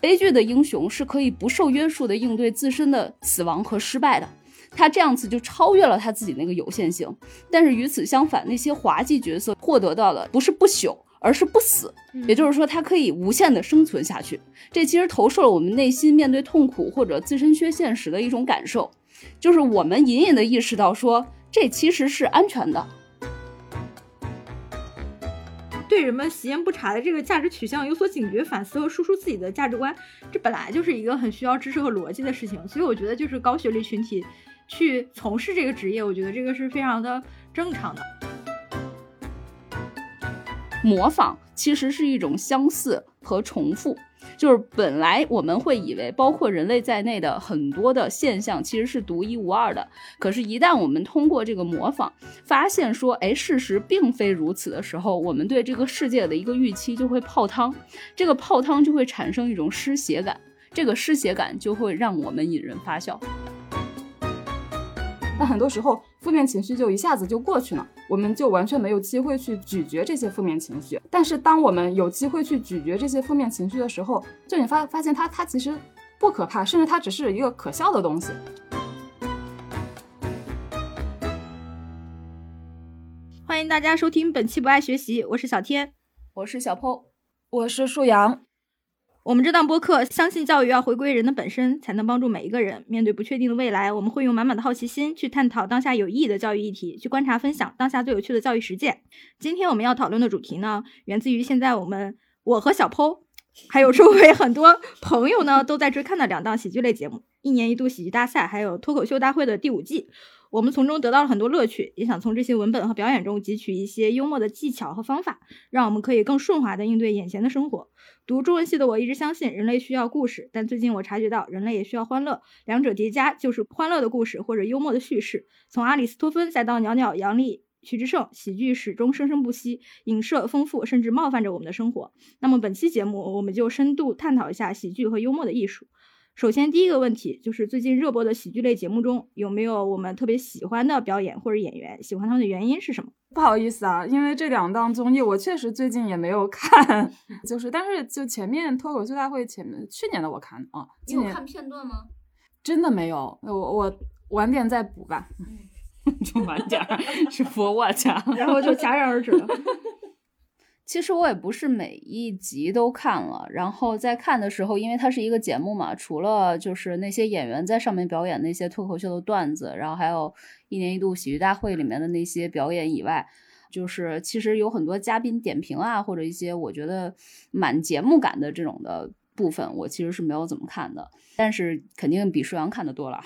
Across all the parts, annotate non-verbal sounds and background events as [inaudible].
悲剧的英雄是可以不受约束的应对自身的死亡和失败的，他这样子就超越了他自己那个有限性。但是与此相反，那些滑稽角色获得到的不是不朽，而是不死，也就是说，他可以无限的生存下去。这其实投射了我们内心面对痛苦或者自身缺陷时的一种感受，就是我们隐隐的意识到说，这其实是安全的。对人们习言不查的这个价值取向有所警觉、反思和输出自己的价值观，这本来就是一个很需要知识和逻辑的事情。所以我觉得，就是高学历群体去从事这个职业，我觉得这个是非常的正常的。模仿其实是一种相似和重复。就是本来我们会以为，包括人类在内的很多的现象其实是独一无二的。可是，一旦我们通过这个模仿，发现说，哎，事实并非如此的时候，我们对这个世界的一个预期就会泡汤，这个泡汤就会产生一种失血感，这个失血感就会让我们引人发笑。那很多时候，负面情绪就一下子就过去了，我们就完全没有机会去咀嚼这些负面情绪。但是，当我们有机会去咀嚼这些负面情绪的时候，就你发发现它，它其实不可怕，甚至它只是一个可笑的东西。欢迎大家收听本期不爱学习，我是小天，我是小 PO，我是树阳。我们这档播客相信教育要回归人的本身，才能帮助每一个人面对不确定的未来。我们会用满满的好奇心去探讨当下有意义的教育议题，去观察分享当下最有趣的教育实践。今天我们要讨论的主题呢，源自于现在我们我和小 p 还有周围很多朋友呢都在追看的两档喜剧类节目：一年一度喜剧大赛，还有脱口秀大会的第五季。我们从中得到了很多乐趣，也想从这些文本和表演中汲取一些幽默的技巧和方法，让我们可以更顺滑地应对眼前的生活。读中文系的我一直相信人类需要故事，但最近我察觉到人类也需要欢乐，两者叠加就是欢乐的故事或者幽默的叙事。从阿里斯托芬再到袅袅杨笠、徐志胜，喜剧始终生生不息，影射丰富甚至冒犯着我们的生活。那么本期节目我们就深度探讨一下喜剧和幽默的艺术。首先，第一个问题就是最近热播的喜剧类节目中有没有我们特别喜欢的表演或者演员？喜欢他们的原因是什么？不好意思啊，因为这两档综艺我确实最近也没有看，[laughs] 就是但是就前面脱口秀大会前面去年的我看啊，你有看片段吗？真的没有，我我晚点再补吧，[laughs] 就晚点是佛我家，然后就戛然而止了。其实我也不是每一集都看了，然后在看的时候，因为它是一个节目嘛，除了就是那些演员在上面表演那些脱口秀的段子，然后还有一年一度喜剧大会里面的那些表演以外，就是其实有很多嘉宾点评啊，或者一些我觉得满节目感的这种的部分，我其实是没有怎么看的，但是肯定比舒阳看的多了。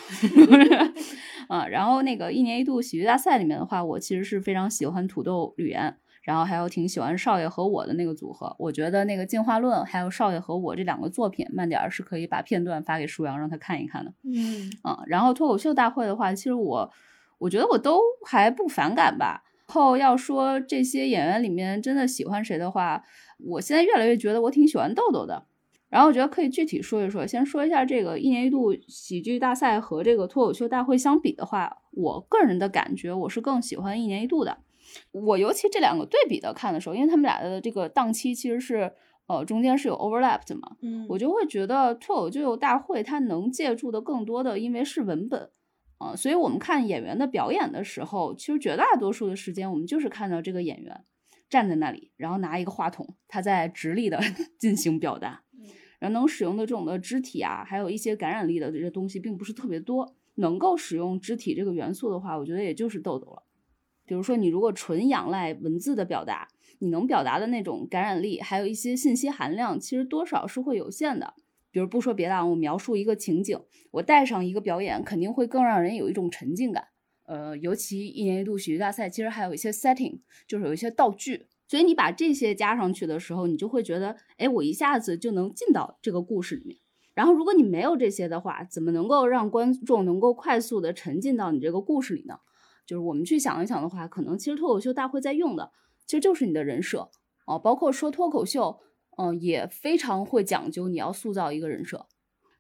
[laughs] 啊，然后那个一年一度喜剧大赛里面的话，我其实是非常喜欢土豆吕岩。然后还有挺喜欢少爷和我的那个组合，我觉得那个进化论还有少爷和我这两个作品，慢点儿是可以把片段发给舒阳让他看一看的。嗯嗯，然后脱口秀大会的话，其实我我觉得我都还不反感吧。后要说这些演员里面真的喜欢谁的话，我现在越来越觉得我挺喜欢豆豆的。然后我觉得可以具体说一说，先说一下这个一年一度喜剧大赛和这个脱口秀大会相比的话，我个人的感觉我是更喜欢一年一度的。我尤其这两个对比的看的时候，因为他们俩的这个档期其实是呃中间是有 overlap 的嘛，嗯，我就会觉得脱口秀大会它能借助的更多的，因为是文本啊，所以我们看演员的表演的时候，其实绝大多数的时间我们就是看到这个演员站在那里，然后拿一个话筒，他在直立的 [laughs] 进行表达，然后能使用的这种的肢体啊，还有一些感染力的这些东西，并不是特别多。能够使用肢体这个元素的话，我觉得也就是豆豆了。比如说，你如果纯仰赖文字的表达，你能表达的那种感染力，还有一些信息含量，其实多少是会有限的。比如不说别的，我描述一个情景，我带上一个表演，肯定会更让人有一种沉浸感。呃，尤其一年一度喜剧大赛，其实还有一些 setting，就是有一些道具，所以你把这些加上去的时候，你就会觉得，哎，我一下子就能进到这个故事里面。然后，如果你没有这些的话，怎么能够让观众能够快速的沉浸到你这个故事里呢？就是我们去想一想的话，可能其实脱口秀大会在用的，其实就是你的人设哦，包括说脱口秀，嗯，也非常会讲究你要塑造一个人设。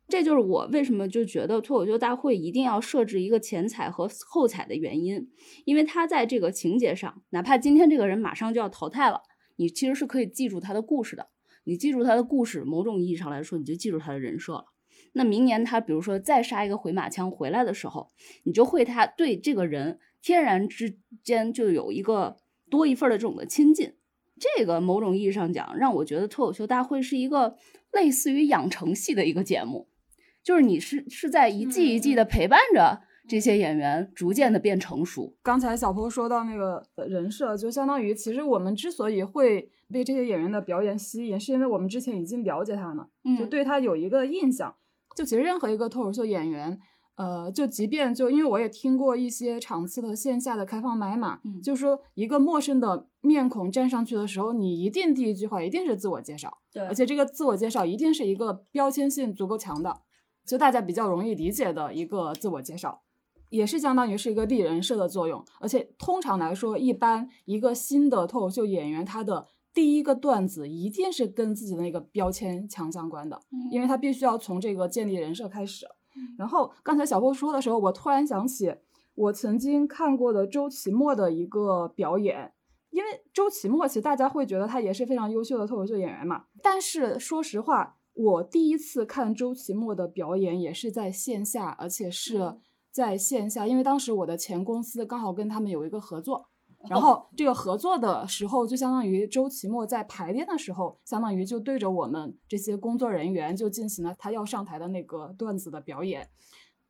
这就是我为什么就觉得脱口秀大会一定要设置一个前彩和后彩的原因，因为他在这个情节上，哪怕今天这个人马上就要淘汰了，你其实是可以记住他的故事的。你记住他的故事，某种意义上来说，你就记住他的人设了。那明年他比如说再杀一个回马枪回来的时候，你就会他对这个人天然之间就有一个多一份的这种的亲近。这个某种意义上讲，让我觉得脱口秀大会是一个类似于养成系的一个节目，就是你是是在一季一季的陪伴着这些演员逐渐的变成熟。刚才小坡说到那个人设，就相当于其实我们之所以会被这些演员的表演吸引，是因为我们之前已经了解他们，就对他有一个印象。就其实任何一个脱口秀演员。呃，就即便就因为我也听过一些场次的线下的开放买马，嗯，就说一个陌生的面孔站上去的时候，你一定第一句话一定是自我介绍，对，而且这个自我介绍一定是一个标签性足够强的，就大家比较容易理解的一个自我介绍，也是相当于是一个立人设的作用。而且通常来说，一般一个新的脱口秀演员，他的第一个段子一定是跟自己的那个标签强相关的，因为他必须要从这个建立人设开始。然后刚才小波说的时候，我突然想起我曾经看过的周奇墨的一个表演，因为周奇墨其实大家会觉得他也是非常优秀的脱口秀演员嘛。但是说实话，我第一次看周奇墨的表演也是在线下，而且是在线下，因为当时我的前公司刚好跟他们有一个合作。然后这个合作的时候，就相当于周奇墨在排练的时候，相当于就对着我们这些工作人员就进行了他要上台的那个段子的表演。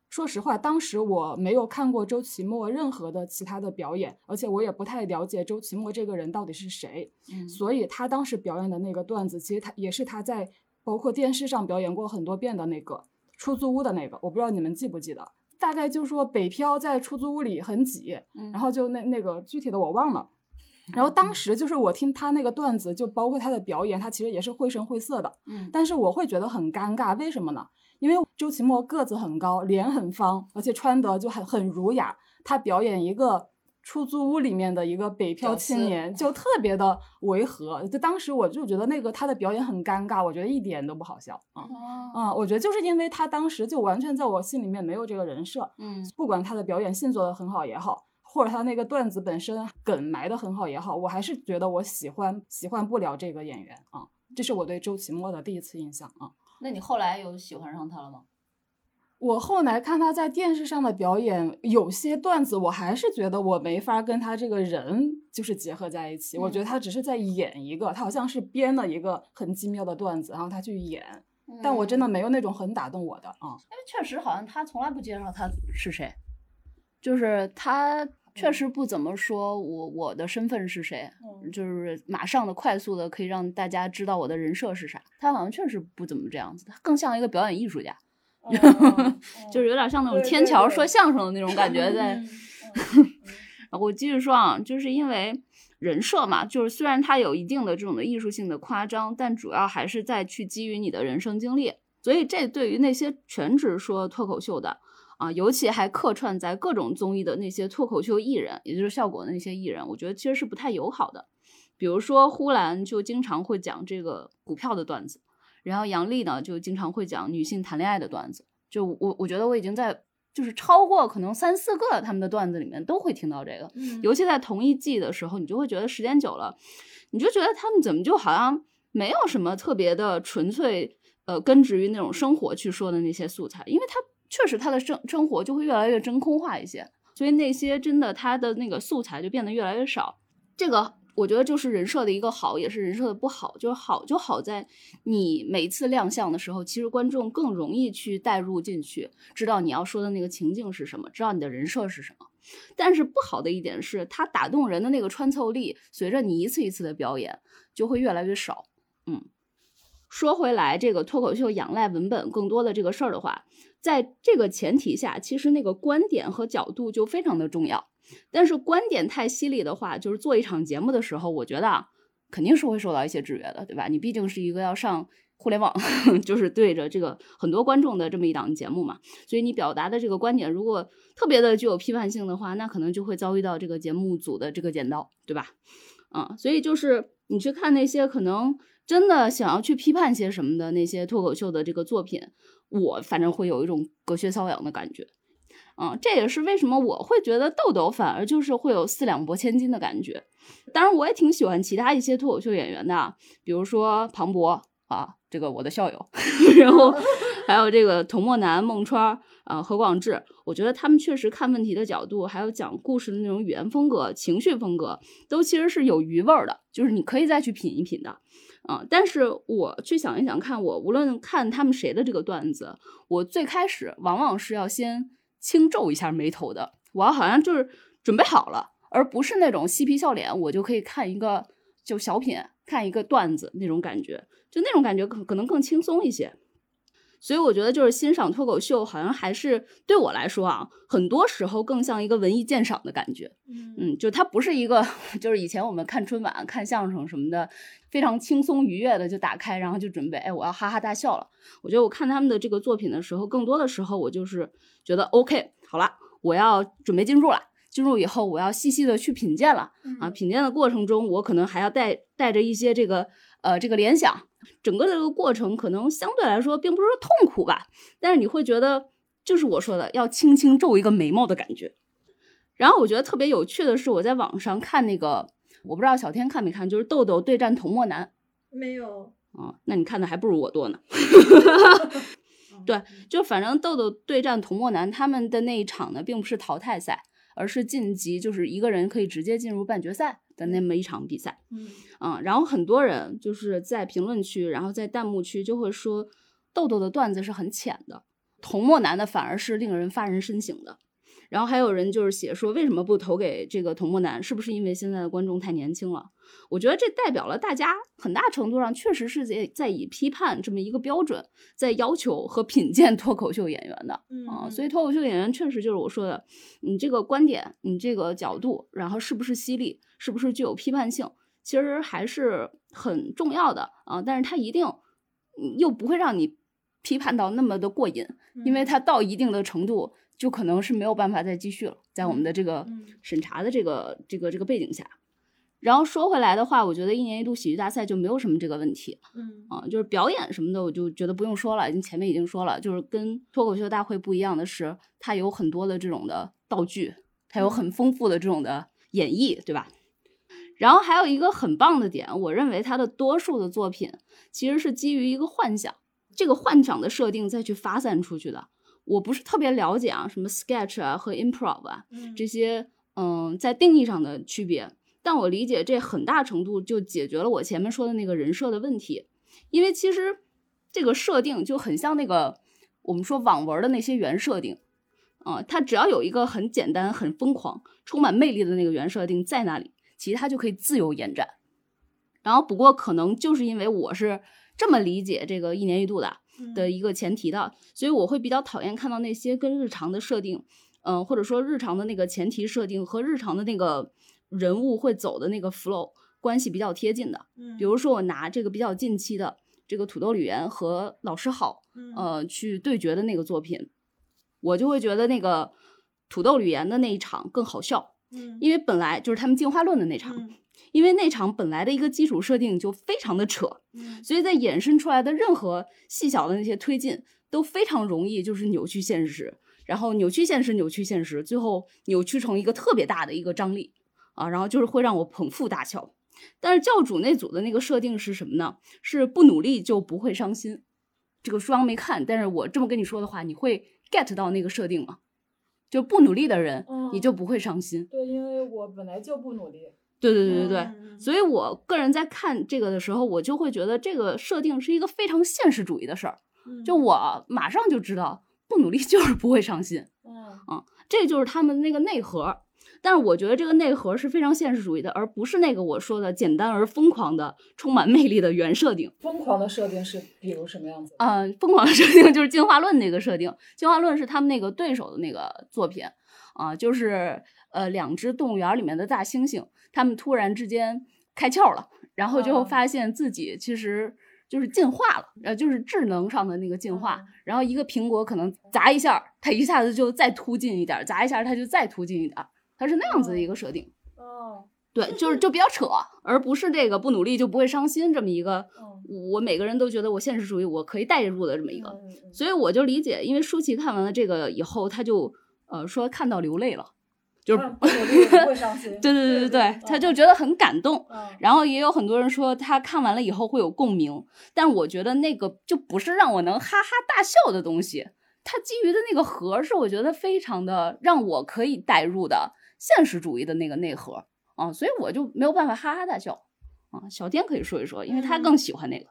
说实话，当时我没有看过周奇墨任何的其他的表演，而且我也不太了解周奇墨这个人到底是谁。嗯，所以他当时表演的那个段子，其实他也是他在包括电视上表演过很多遍的那个出租屋的那个，我不知道你们记不记得。大概就说北漂在出租屋里很挤，然后就那那个具体的我忘了。然后当时就是我听他那个段子，就包括他的表演，他其实也是绘声绘色的。嗯，但是我会觉得很尴尬，为什么呢？因为周奇墨个子很高，脸很方，而且穿的就很很儒雅。他表演一个。出租屋里面的一个北漂青年就特别的违和，就当时我就觉得那个他的表演很尴尬，我觉得一点都不好笑啊啊！我觉得就是因为他当时就完全在我心里面没有这个人设，嗯，不管他的表演性做得很好也好，或者他那个段子本身梗埋得很好也好，我还是觉得我喜欢喜欢不了这个演员啊，这是我对周奇墨的第一次印象啊。那你后来有喜欢上他了吗？我后来看他在电视上的表演，有些段子我还是觉得我没法跟他这个人就是结合在一起。我觉得他只是在演一个，他好像是编了一个很精妙的段子，然后他去演，但我真的没有那种很打动我的啊。因为确实好像他从来不介绍他是谁，就是他确实不怎么说我我的身份是谁，就是马上的快速的可以让大家知道我的人设是啥。他好像确实不怎么这样子，他更像一个表演艺术家。[laughs] 就是有点像那种天桥说相声的那种感觉，在。[laughs] 然后我继续说啊，就是因为人设嘛，就是虽然它有一定的这种的艺术性的夸张，但主要还是在去基于你的人生经历。所以这对于那些全职说脱口秀的啊，尤其还客串在各种综艺的那些脱口秀艺人，也就是效果的那些艺人，我觉得其实是不太友好的。比如说呼兰就经常会讲这个股票的段子。然后杨笠呢，就经常会讲女性谈恋爱的段子。就我，我觉得我已经在就是超过可能三四个他们的段子里面都会听到这个。嗯，尤其在同一季的时候，你就会觉得时间久了，你就觉得他们怎么就好像没有什么特别的纯粹，呃，根植于那种生活去说的那些素材，因为他确实他的生生活就会越来越真空化一些，所以那些真的他的那个素材就变得越来越少。这个。我觉得就是人设的一个好，也是人设的不好。就是好就好在你每次亮相的时候，其实观众更容易去带入进去，知道你要说的那个情境是什么，知道你的人设是什么。但是不好的一点是，它打动人的那个穿透力，随着你一次一次的表演，就会越来越少。嗯，说回来，这个脱口秀仰赖文本更多的这个事儿的话，在这个前提下，其实那个观点和角度就非常的重要。但是观点太犀利的话，就是做一场节目的时候，我觉得，肯定是会受到一些制约的，对吧？你毕竟是一个要上互联网，[laughs] 就是对着这个很多观众的这么一档节目嘛，所以你表达的这个观点如果特别的具有批判性的话，那可能就会遭遇到这个节目组的这个剪刀，对吧？嗯，所以就是你去看那些可能真的想要去批判些什么的那些脱口秀的这个作品，我反正会有一种隔靴搔痒的感觉。嗯，这也是为什么我会觉得豆豆反而就是会有四两拨千斤的感觉。当然，我也挺喜欢其他一些脱口秀演员的，比如说庞博啊，这个我的校友，[laughs] 然后还有这个童漠南、孟川啊、何广智，我觉得他们确实看问题的角度，还有讲故事的那种语言风格、情绪风格，都其实是有余味儿的，就是你可以再去品一品的。啊，但是我去想一想，看我无论看他们谁的这个段子，我最开始往往是要先轻皱一下眉头的，我好像就是准备好了，而不是那种嬉皮笑脸，我就可以看一个就小品，看一个段子那种感觉，就那种感觉可可能更轻松一些。所以我觉得就是欣赏脱口秀，好像还是对我来说啊，很多时候更像一个文艺鉴赏的感觉。嗯，就它不是一个，[laughs] 就是以前我们看春晚、看相声什么的，非常轻松愉悦的就打开，然后就准备，哎，我要哈哈大笑了。我觉得我看他们的这个作品的时候，更多的时候我就是觉得 OK，好了，我要准备进入了。进入以后，我要细细的去品鉴了啊。品鉴的过程中，我可能还要带带着一些这个呃这个联想。整个的这个过程可能相对来说并不是说痛苦吧，但是你会觉得就是我说的要轻轻皱一个眉毛的感觉。然后我觉得特别有趣的是，我在网上看那个，我不知道小天看没看，就是豆豆对战童漠男。没有啊，那你看的还不如我多呢。[laughs] 对，就反正豆豆对战童漠男他们的那一场呢，并不是淘汰赛，而是晋级，就是一个人可以直接进入半决赛。的那么一场比赛，嗯嗯，然后很多人就是在评论区，然后在弹幕区就会说豆豆的段子是很浅的，童漠男的反而是令人发人深省的。然后还有人就是写说，为什么不投给这个童漠男？是不是因为现在的观众太年轻了？我觉得这代表了大家很大程度上确实是在在以批判这么一个标准，在要求和品鉴脱口秀演员的啊。所以脱口秀演员确实就是我说的，你这个观点，你这个角度，然后是不是犀利，是不是具有批判性，其实还是很重要的啊。但是它一定又不会让你批判到那么的过瘾，因为它到一定的程度。就可能是没有办法再继续了，在我们的这个审查的这个这个这个背景下，然后说回来的话，我觉得一年一度喜剧大赛就没有什么这个问题，嗯啊，就是表演什么的，我就觉得不用说了，已经前面已经说了，就是跟脱口秀大会不一样的是，它有很多的这种的道具，它有很丰富的这种的演绎，对吧？然后还有一个很棒的点，我认为它的多数的作品其实是基于一个幻想，这个幻想的设定再去发散出去的。我不是特别了解啊，什么 sketch 啊和 improv 啊这些，嗯，在定义上的区别。但我理解这很大程度就解决了我前面说的那个人设的问题，因为其实这个设定就很像那个我们说网文的那些原设定，啊，它只要有一个很简单、很疯狂、充满魅力的那个原设定在那里，其他就可以自由延展。然后不过可能就是因为我是这么理解这个一年一度的。的一个前提的，所以我会比较讨厌看到那些跟日常的设定，嗯，或者说日常的那个前提设定和日常的那个人物会走的那个 flow 关系比较贴近的。嗯，比如说我拿这个比较近期的这个土豆吕岩和老师好，呃，去对决的那个作品，我就会觉得那个土豆吕岩的那一场更好笑，嗯，因为本来就是他们进化论的那场。因为那场本来的一个基础设定就非常的扯，所以在衍生出来的任何细小的那些推进都非常容易就是扭曲现实，然后扭曲现实，扭曲现实，最后扭曲成一个特别大的一个张力啊，然后就是会让我捧腹大笑。但是教主那组的那个设定是什么呢？是不努力就不会伤心。这个书没看，但是我这么跟你说的话，你会 get 到那个设定吗？就不努力的人，你就不会伤心。对，因为我本来就不努力。对对对对对，所以我个人在看这个的时候，我就会觉得这个设定是一个非常现实主义的事儿。就我马上就知道，不努力就是不会伤心。嗯这就是他们那个内核。但是我觉得这个内核是非常现实主义的，而不是那个我说的简单而疯狂的、充满魅力的原设定。疯狂的设定是比如什么样子？嗯，疯狂的设定就是进化论那个设定。进化论是他们那个对手的那个作品啊，就是呃两只动物园里面的大猩猩。他们突然之间开窍了，然后就发现自己其实就是进化了，呃，就是智能上的那个进化。然后一个苹果可能砸一下，它一下子就再突进一点；砸一下，它就再突进一点。它是那样子的一个设定。哦，对，就是就比较扯，而不是这个不努力就不会伤心这么一个。我每个人都觉得我现实主义，我可以代入的这么一个。所以我就理解，因为舒淇看完了这个以后，他就。呃，说看到流泪了，就是。对 [laughs] 对对对对，他就觉得很感动。嗯然后也有很多人说他看完了以后会有共鸣，但我觉得那个就不是让我能哈哈大笑的东西。它基于的那个核是我觉得非常的让我可以代入的现实主义的那个内核啊，所以我就没有办法哈哈大笑啊。小天可以说一说，因为他更喜欢那个。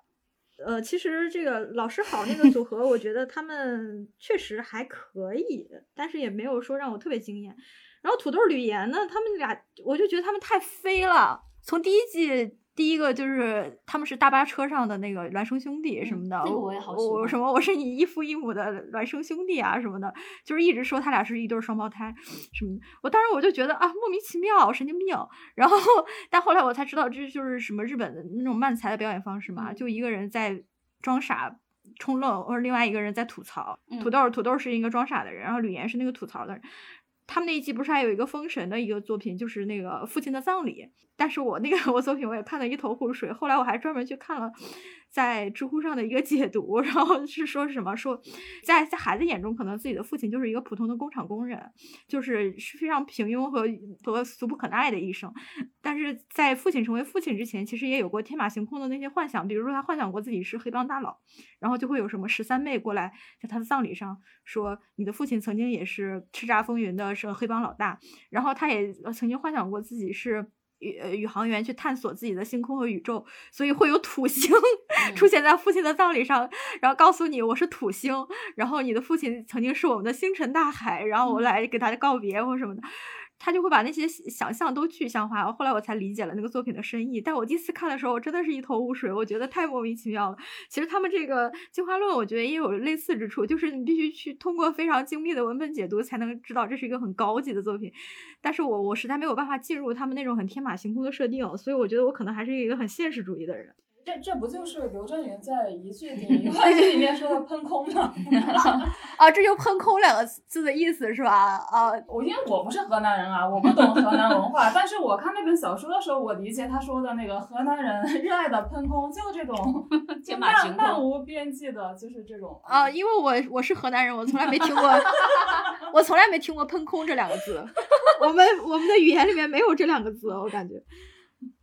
呃，其实这个老师好那个组合，我觉得他们确实还可以，但是也没有说让我特别惊艳。然后土豆吕岩呢，他们俩我就觉得他们太飞了。从第一季第一个就是他们是大巴车上的那个孪生兄弟什么的，这个我也好喜欢我什么我是你异父异母的孪生兄弟啊什么的，就是一直说他俩是一对双胞胎什么的。我当时我就觉得啊莫名其妙，神经病。然后但后来我才知道这就是什么日本的那种漫才的表演方式嘛，就一个人在装傻。冲愣，或者另外一个人在吐槽。土豆土豆是一个装傻的人，然后吕岩是那个吐槽的人。他们那一季不是还有一个封神的一个作品，就是那个父亲的葬礼。但是我那个 [laughs] 我作品我也看得一头雾水，后来我还专门去看了在知乎上的一个解读，然后是说什么说，在在孩子眼中，可能自己的父亲就是一个普通的工厂工人，就是是非常平庸和和俗不可耐的一生。但是在父亲成为父亲之前，其实也有过天马行空的那些幻想，比如说他幻想过自己是黑帮大佬，然后就会有什么十三妹过来在他的葬礼上说，你的父亲曾经也是叱咤风云的是黑帮老大，然后他也曾经幻想过自己是。宇呃宇航员去探索自己的星空和宇宙，所以会有土星出现在父亲的葬礼上，然后告诉你我是土星，然后你的父亲曾经是我们的星辰大海，然后我来给他告别或什么的。他就会把那些想象都具象化，后来我才理解了那个作品的深意。但我第一次看的时候，我真的是一头雾水，我觉得太莫名其妙了。其实他们这个进化论，我觉得也有类似之处，就是你必须去通过非常精密的文本解读，才能知道这是一个很高级的作品。但是我我实在没有办法进入他们那种很天马行空的设定，所以我觉得我可能还是一个很现实主义的人。这这不就是刘震云在一句顶一万句里面说的喷空吗？[laughs] 啊，这就“喷空”两个字的意思是吧？啊，我因为我不是河南人啊，我不懂河南文化，但是我看那本小说的时候，我理解他说的那个河南人热爱的喷空，就这种 [laughs] 就天马行空漫漫无边际的，就是这种啊，因为我我是河南人，我从来没听过，我从来没听过“喷空”这两个字，[laughs] 我们我们的语言里面没有这两个字，我感觉。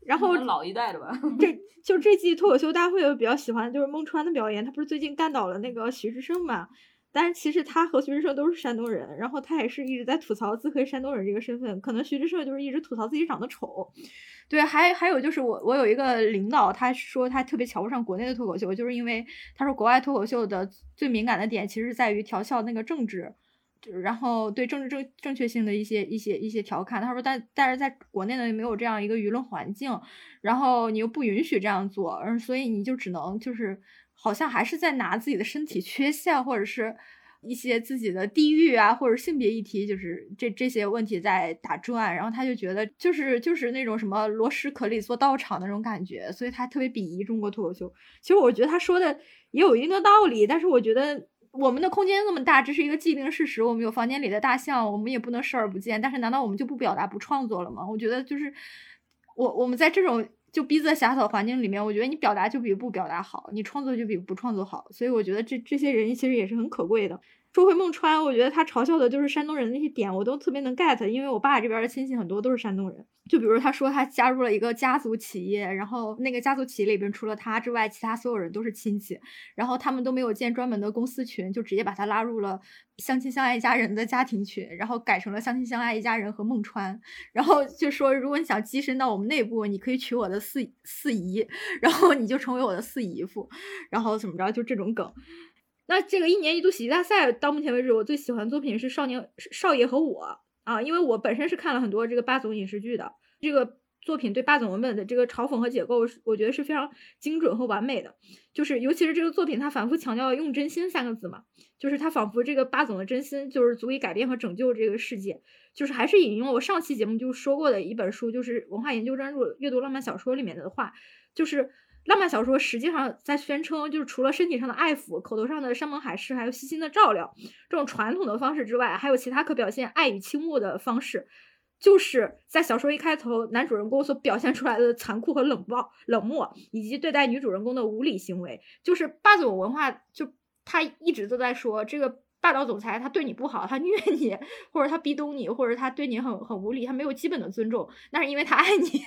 然后老一代的吧，[laughs] 这就这季脱口秀大会，我比较喜欢就是孟川的表演，他不是最近干倒了那个徐志胜嘛？但是其实他和徐志胜都是山东人，然后他也是一直在吐槽自黑山东人这个身份，可能徐志胜就是一直吐槽自己长得丑。对，还还有就是我我有一个领导，他说他特别瞧不上国内的脱口秀，就是因为他说国外脱口秀的最敏感的点其实是在于调笑那个政治。然后对政治正正确性的一些一些一些调侃，他说，但但是在国内呢没有这样一个舆论环境，然后你又不允许这样做，嗯所以你就只能就是好像还是在拿自己的身体缺陷或者是一些自己的地域啊或者性别议题，就是这这些问题在打转，然后他就觉得就是就是那种什么罗什壳里做道场那种感觉，所以他特别鄙夷中国脱口秀。其实我觉得他说的也有一定的道理，但是我觉得。我们的空间那么大，这是一个既定事实。我们有房间里的大象，我们也不能视而不见。但是，难道我们就不表达、不创作了吗？我觉得就是我我们在这种就逼仄狭小环境里面，我觉得你表达就比不表达好，你创作就比不创作好。所以，我觉得这这些人其实也是很可贵的。说回孟川，我觉得他嘲笑的就是山东人的那些点，我都特别能 get，因为我爸这边的亲戚很多都是山东人。就比如他说他加入了一个家族企业，然后那个家族企业里边除了他之外，其他所有人都是亲戚，然后他们都没有建专门的公司群，就直接把他拉入了相亲相爱一家人的家庭群，然后改成了相亲相爱一家人和孟川，然后就说如果你想跻身到我们内部，你可以娶我的四四姨，然后你就成为我的四姨夫，然后怎么着就这种梗。那这个一年一度喜剧大赛到目前为止，我最喜欢的作品是《少年少爷和我》啊，因为我本身是看了很多这个霸总影视剧的，这个作品对霸总文本的这个嘲讽和解构，我觉得是非常精准和完美的。就是尤其是这个作品，它反复强调用真心三个字嘛，就是它仿佛这个霸总的真心就是足以改变和拯救这个世界。就是还是引用我上期节目就说过的一本书，就是文化研究专注阅读浪漫小说里面的话，就是。浪漫小说实际上在宣称，就是除了身体上的爱抚、口头上的山盟海誓，还有细心的照料这种传统的方式之外，还有其他可表现爱与倾慕的方式。就是在小说一开头，男主人公所表现出来的残酷和冷暴、冷漠，以及对待女主人公的无理行为，就是霸总文化，就他一直都在说这个霸道总裁他对你不好，他虐你，或者他逼咚你，或者他对你很很无理，他没有基本的尊重，那是因为他爱你。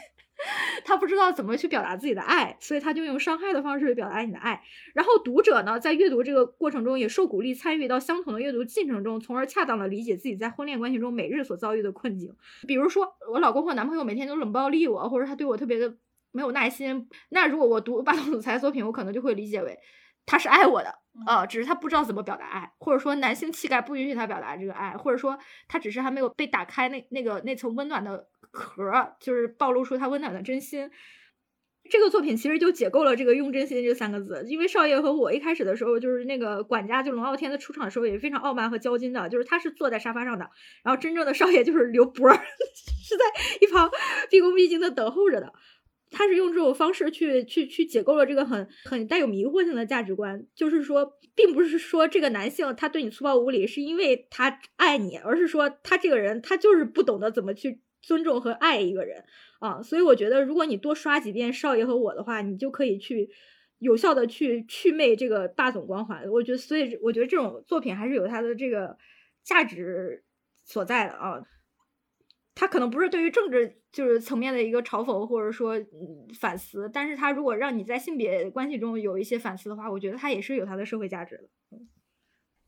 他不知道怎么去表达自己的爱，所以他就用伤害的方式去表达你的爱。然后读者呢，在阅读这个过程中也受鼓励参与到相同的阅读进程中，从而恰当的理解自己在婚恋关系中每日所遭遇的困境。比如说，我老公或男朋友每天都冷暴力我，或者他对我特别的没有耐心。那如果我读霸道 [laughs] 总裁作品，我可能就会理解为他是爱我的啊，只是他不知道怎么表达爱，或者说男性气概不允许他表达这个爱，或者说他只是还没有被打开那那个那层温暖的。壳就是暴露出他温暖的真心。这个作品其实就解构了这个“用真心”这三个字。因为少爷和我一开始的时候，就是那个管家，就龙傲天的出场的时候也非常傲慢和骄矜的，就是他是坐在沙发上的，然后真正的少爷就是刘波，[laughs] 是在一旁 [laughs] 毕恭毕敬的等候着的。他是用这种方式去去去解构了这个很很带有迷惑性的价值观，就是说，并不是说这个男性他对你粗暴无礼是因为他爱你，而是说他这个人他就是不懂得怎么去。尊重和爱一个人啊，所以我觉得，如果你多刷几遍少爷和我的话，你就可以去有效的去去魅这个霸总光环。我觉得，所以我觉得这种作品还是有它的这个价值所在的啊。他可能不是对于政治就是层面的一个嘲讽或者说反思，但是他如果让你在性别关系中有一些反思的话，我觉得他也是有他的社会价值的。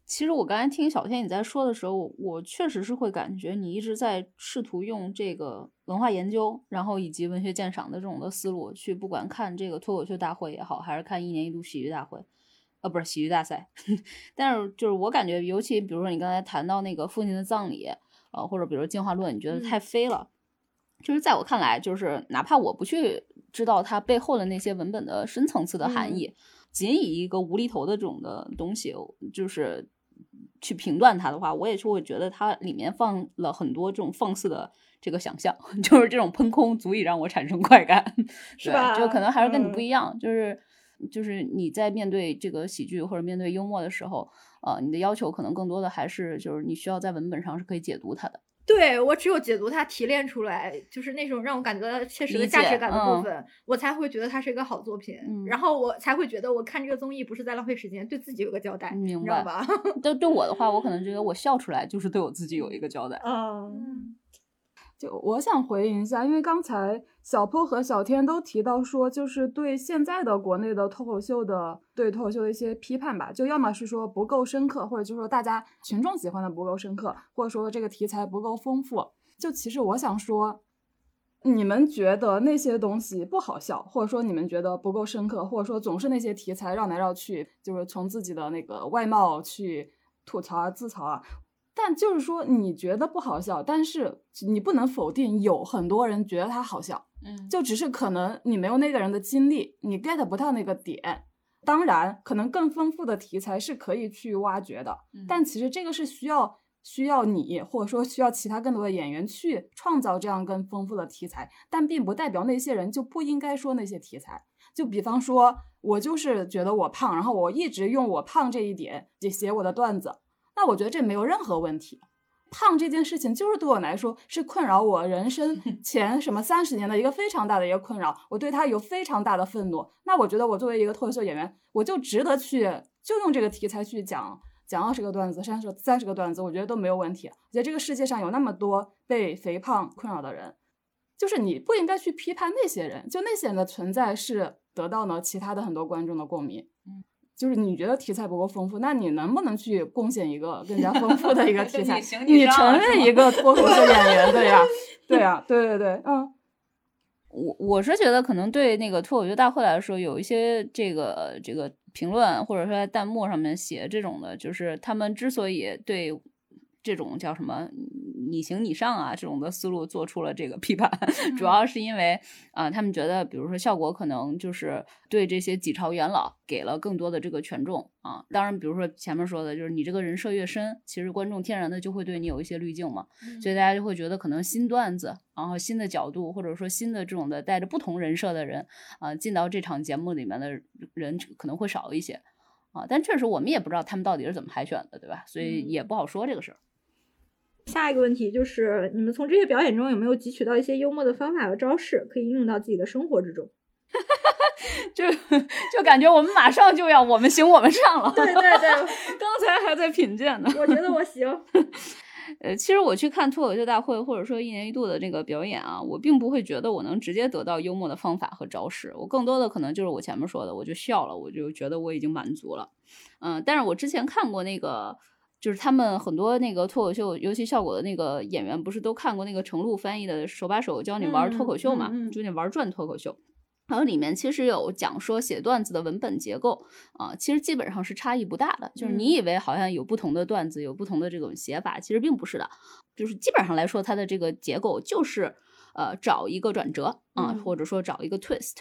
其实我刚才听小天你在说的时候，我确实是会感觉你一直在试图用这个文化研究，然后以及文学鉴赏的这种的思路去，不管看这个脱口秀大会也好，还是看一年一度喜剧大会，呃，不是喜剧大赛。[laughs] 但是就是我感觉，尤其比如说你刚才谈到那个父亲的葬礼，呃，或者比如进化论，你觉得太飞了。就是在我看来，就是哪怕我不去知道它背后的那些文本的深层次的含义，仅以一个无厘头的这种的东西，就是。去评断它的话，我也是会觉得它里面放了很多这种放肆的这个想象，[laughs] 就是这种喷空足以让我产生快感，是吧？就可能还是跟你不一样，就是就是你在面对这个喜剧或者面对幽默的时候，呃，你的要求可能更多的还是就是你需要在文本上是可以解读它的。对我只有解读它提炼出来，就是那种让我感觉到切实的价值感的部分，我才会觉得它是一个好作品，然后我才会觉得我看这个综艺不是在浪费时间，对自己有个交代，明白吧？对对我的话，我可能觉得 [laughs] 我笑出来就是对我自己有一个交代。嗯。就我想回应一下，因为刚才小坡和小天都提到说，就是对现在的国内的脱口秀的对脱口秀的一些批判吧，就要么是说不够深刻，或者就是说大家群众喜欢的不够深刻，或者说这个题材不够丰富。就其实我想说，你们觉得那些东西不好笑，或者说你们觉得不够深刻，或者说总是那些题材绕来绕去，就是从自己的那个外貌去吐槽啊、自嘲啊。但就是说，你觉得不好笑，但是你不能否定有很多人觉得他好笑，嗯，就只是可能你没有那个人的经历，你 get 不到那个点。当然，可能更丰富的题材是可以去挖掘的，但其实这个是需要需要你，或者说需要其他更多的演员去创造这样更丰富的题材，但并不代表那些人就不应该说那些题材。就比方说，我就是觉得我胖，然后我一直用我胖这一点写写我的段子。那我觉得这没有任何问题，胖这件事情就是对我来说是困扰我人生 [laughs] 前什么三十年的一个非常大的一个困扰，我对他有非常大的愤怒。那我觉得我作为一个脱口秀演员，我就值得去就用这个题材去讲讲二十个段子、三十三十个段子，我觉得都没有问题。我觉得这个世界上有那么多被肥胖困扰的人，就是你不应该去批判那些人，就那些人的存在是得到了其他的很多观众的共鸣。嗯。就是你觉得题材不够丰富，那你能不能去贡献一个更加丰富的一个题 [laughs] 材？你承认一个脱口秀演员，对呀，[laughs] 对呀，对对对，嗯，我我是觉得可能对那个脱口秀大会来说，有一些这个这个评论或者说在弹幕上面写这种的，就是他们之所以对这种叫什么。你行你上啊，这种的思路做出了这个批判，主要是因为啊，他们觉得，比如说效果可能就是对这些几朝元老给了更多的这个权重啊。当然，比如说前面说的，就是你这个人设越深，其实观众天然的就会对你有一些滤镜嘛，所以大家就会觉得可能新段子，然后新的角度，或者说新的这种的带着不同人设的人啊，进到这场节目里面的人可能会少一些啊。但确实我们也不知道他们到底是怎么海选的，对吧？所以也不好说这个事儿。下一个问题就是，你们从这些表演中有没有汲取到一些幽默的方法和招式，可以应用到自己的生活之中？[laughs] 就就感觉我们马上就要我们行我们上了。对对对，[laughs] 刚才还在品鉴呢。我觉得我行。[laughs] 呃，其实我去看脱口秀大会，或者说一年一度的这个表演啊，我并不会觉得我能直接得到幽默的方法和招式，我更多的可能就是我前面说的，我就笑了，我就觉得我已经满足了。嗯，但是我之前看过那个，就是他们很多那个脱口秀尤其效果的那个演员，不是都看过那个程璐翻译的《手把手教你玩脱口秀》嘛，嗯嗯嗯就那玩转脱口秀。然后里面其实有讲说写段子的文本结构啊、其实基本上是差异不大的。就是你以为好像有不同的段子，有不同的这种写法，其实并不是的。就是基本上来说，它的这个结构就是呃找一个转折啊、嗯或者说找一个 twist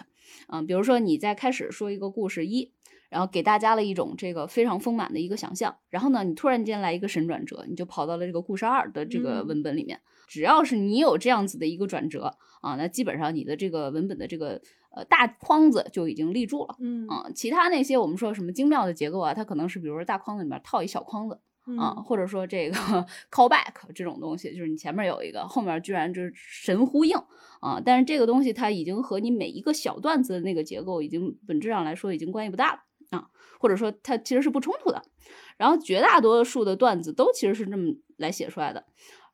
啊、比如说你在开始说一个故事一。然后给大家了一种这个非常丰满的一个想象，然后呢，你突然间来一个神转折，你就跑到了这个故事二的这个嗯文本里面。只要是你有这样子的一个转折啊，那基本上你的这个文本的这个呃大框子就已经立住了。嗯啊，其他那些我们说什么精妙的结构啊，它可能是比如说大框子里面套一小框子啊，嗯或者说这个 [laughs] callback 这种东西，就是你前面有一个，后面居然就是神呼应啊。但是这个东西它已经和你每一个小段子的那个结构已经本质上来说已经关系不大了啊，或者说它其实是不冲突的。然后绝大多数的段子都其实是这么来写出来的，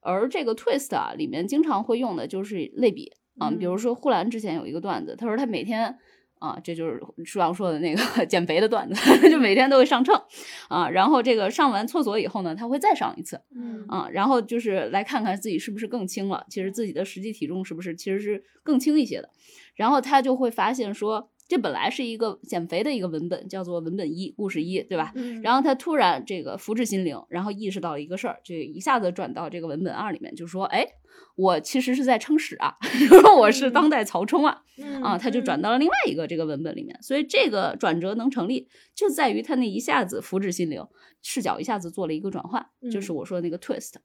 而这个 twist 啊里面经常会用的就是类比啊，比如嗯说呼兰之前有一个段子，他说他每天。啊，这就是舒阳说的那个 [laughs] 减肥的段子，就每天都会上秤，啊，然后这个上完厕所以后呢，他会再上一次，嗯啊，然后就是来看看自己是不是更轻了，其实自己的实际体重是不是其实是更轻一些的，然后他就会发现说，这本来是一个减肥的一个文本，叫做文本一，故事一，对吧？嗯。然后他突然这个福至心灵，然后意识到了一个事儿，就一下子转到这个文本二里面，就说，哎，我其实是在撑屎啊，[laughs] 我是当代曹冲啊，啊，他就转到了另外一个这个文本里面，所以这个转折能成立，就在于他那一下子福至心灵，视角一下子做了一个转换，就是嗯。我说的那个 twist。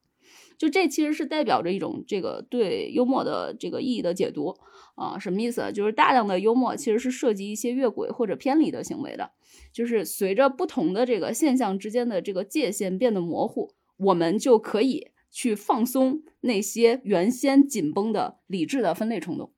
就这其实是代表着一种这个对幽默的这个意义的解读啊，什么意思啊？就是大量的幽默其实是涉及一些越轨或者偏离的行为的，就是随着不同的这个现象之间的这个界限变得模糊，我们就可以去放松那些原先紧绷的理智的分类冲动。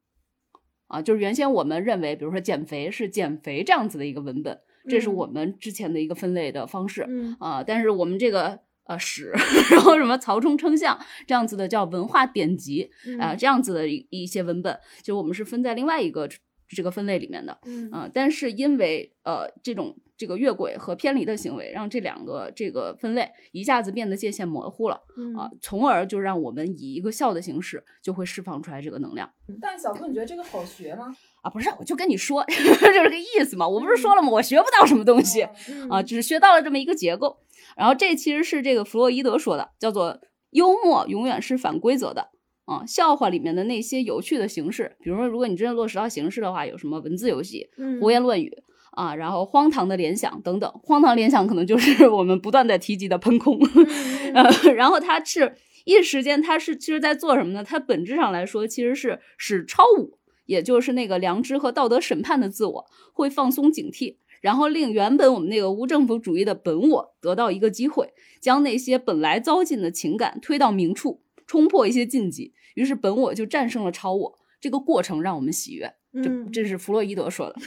啊，就是原先我们认为，比如说减肥是减肥这样子的一个文本，这是嗯我们之前的一个分类的方式。嗯啊，但是我们这个呃史，[laughs] 然后什么曹冲称象这样子的叫文化典籍啊、嗯这样子的一一些文本，就我们是分在另外一个这个分类里面的。嗯啊、但是因为呃这种这个越轨和偏离的行为，让这两个这个分类一下子变得界限模糊了嗯啊、从而就让我们以一个笑的形式就会释放出来这个能量。但小柯，你觉得这个好学吗？啊，不是，我就跟你说，[laughs] 就是这个意思嘛。我不是说了吗？我学不到什么东西，嗯啊，只是学到了这么一个结构。然后这其实是这个弗洛伊德说的，叫做幽默永远是反规则的啊。笑话里面的那些有趣的形式，比如说，如果你真的落实到形式的话，有什么文字游戏、嗯胡言乱语啊，然后荒唐的联想等等。荒唐联想可能就是我们不断在提及的喷空，[laughs] 然后它是一时间，它是其实在做什么呢？它本质上来说，其实是使超我，也就是那个良知和道德审判的自我会放松警惕，然后令原本我们那个无政府主义的本我得到一个机会，将那些本来糟尽的情感推到明处，冲破一些禁忌，于是本我就战胜了超我。这个过程让我们喜悦，这嗯这是弗洛伊德说的。[laughs]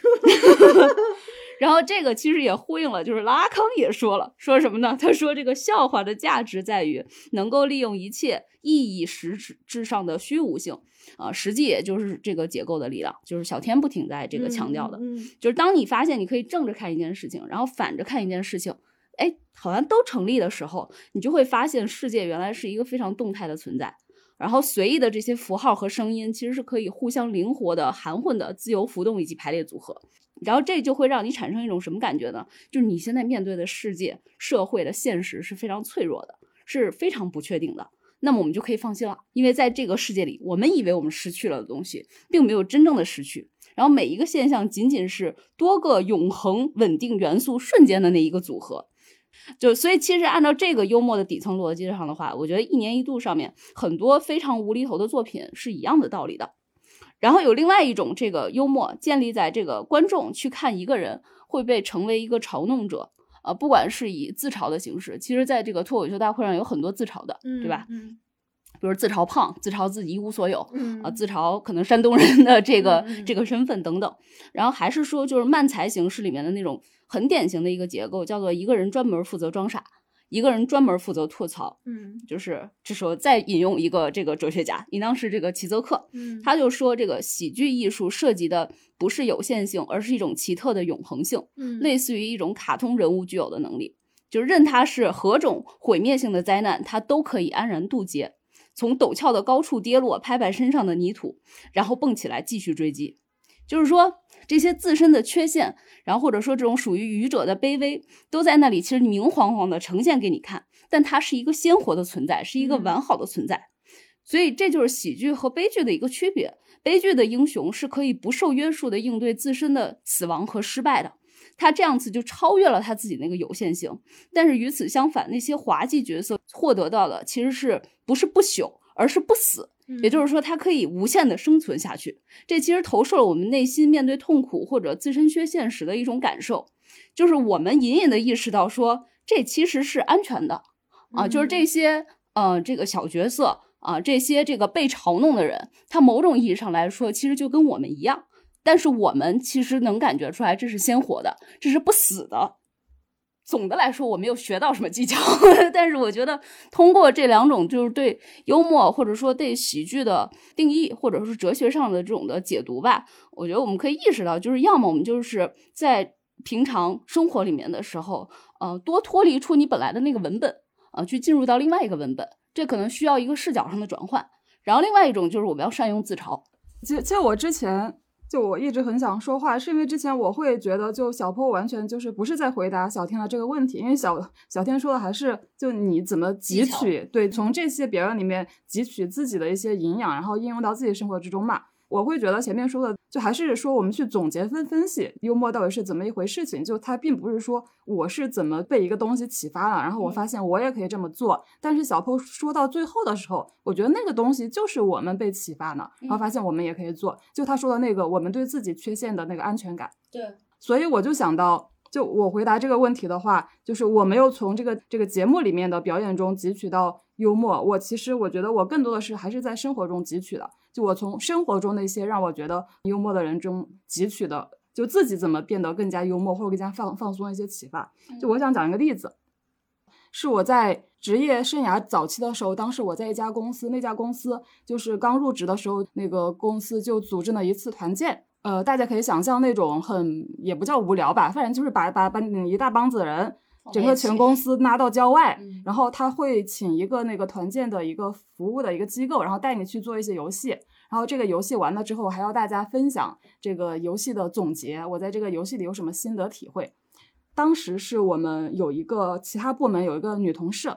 然后这个其实也呼应了，就是拉康也说了，说什么呢？他说这个笑话的价值在于能够利用一切意义实质之上的虚无性啊，实际也就是这个结构的力量，就是小天不停在这个强调的，嗯嗯就是当你发现你可以正着看一件事情，然后反着看一件事情，哎，好像都成立的时候，你就会发现世界原来是一个非常动态的存在。然后随意的这些符号和声音，其实是可以互相灵活的、含混的、自由浮动以及排列组合。然后这就会让你产生一种什么感觉呢？就是你现在面对的世界、社会的现实是非常脆弱的，是非常不确定的。那么我们就可以放心了，因为在这个世界里，我们以为我们失去了的东西，并没有真正的失去。然后每一个现象仅仅是多个永恒稳定元素瞬间的那一个组合。就所以，其实按照这个幽默的底层逻辑上的话，我觉得一年一度上面很多非常无厘头的作品是一样的道理的。然后有另外一种这个幽默建立在这个观众去看一个人会被成为一个嘲弄者，呃，不管是以自嘲的形式，其实在这个脱口秀大会上有很多自嘲的，嗯对吧？嗯比如自嘲胖，自嘲自己一无所有，嗯啊，自嘲可能山东人的这个、这个身份等等。然后还是说，就是漫才形式里面的那种很典型的一个结构，叫做一个人专门负责装傻，一个人专门负责吐槽。嗯就是这时候再引用一个这个哲学家，应当是这个齐泽克，嗯他就说这个喜剧艺术涉及的不是有限性，而是一种奇特的永恒性。嗯类似于一种卡通人物具有的能力，就是任它是何种毁灭性的灾难，它都可以安然渡劫，从陡峭的高处跌落，拍拍身上的泥土，然后蹦起来继续追击。就是说，这些自身的缺陷，然后或者说这种属于愚者的卑微，都在那里，其实明晃晃的呈现给你看，但它是一个鲜活的存在，是一个嗯完好的存在。所以这就是喜剧和悲剧的一个区别。悲剧的英雄是可以不受约束的应对自身的死亡和失败的，他这样子就超越了他自己那个有限性。但是与此相反，那些滑稽角色获得到的其实是不是不朽，而是不死。也就是说，它可以无限的生存下去。这其实投射了我们内心面对痛苦或者自身缺陷时的一种感受，就是我们隐隐的意识到说，这其实是安全的啊，就是这些呃这个小角色啊，这些这个被嘲弄的人，他某种意义上来说，其实就跟我们一样，但是我们其实能感觉出来，这是鲜活的，这是不死的。总的来说，我没有学到什么技巧，[laughs] 但是我觉得通过这两种就是对幽默或者说对喜剧的定义，或者是哲学上的这种的解读吧，我觉得我们可以意识到，就是要么我们就是在平常生活里面的时候，呃，多脱离出你本来的那个文本，啊、去进入到另外一个文本，这可能需要一个视角上的转换。然后另外一种就是我们要善用自嘲，就就，我之前就我一直很想说话，是因为之前我会觉得，就小坡完全就是不是在回答小天的这个问题，因为小小天说的还是就你怎么汲取，对，从这些别人里面汲取自己的一些营养，然后应用到自己生活之中嘛。我会觉得前面说的，就还是说我们去总结分分析幽默到底是怎么一回事情，就它并不是说我是怎么被一个东西启发了，然后我发现我也可以这么做。但是小坡说到最后的时候，我觉得那个东西就是我们被启发呢，然后发现我们也可以做。就他说的那个，我们对自己缺陷的那个安全感。对，所以我就想到，就我回答这个问题的话，就是我没有从这个这个节目里面的表演中汲取到幽默，我其实我觉得我更多的是还是在生活中汲取的，就我从生活中那些让我觉得幽默的人中汲取的，就自己怎么变得更加幽默或者更加放放松的一些启发。就我想讲一个例子，是我在职业生涯早期的时候，当时我在一家公司，那家公司就是刚入职的时候，那个公司就组织了一次团建。呃，大家可以想象那种很也不叫无聊吧，反正就是把把把你一大帮子人，整个全公司拉到郊外，嗯然后他会请一个那个团建的一个服务的一个机构，然后带你去做一些游戏，然后这个游戏完了之后还要大家分享这个游戏的总结，我在这个游戏里有什么心得体会。当时是我们有一个其他部门有一个女同事，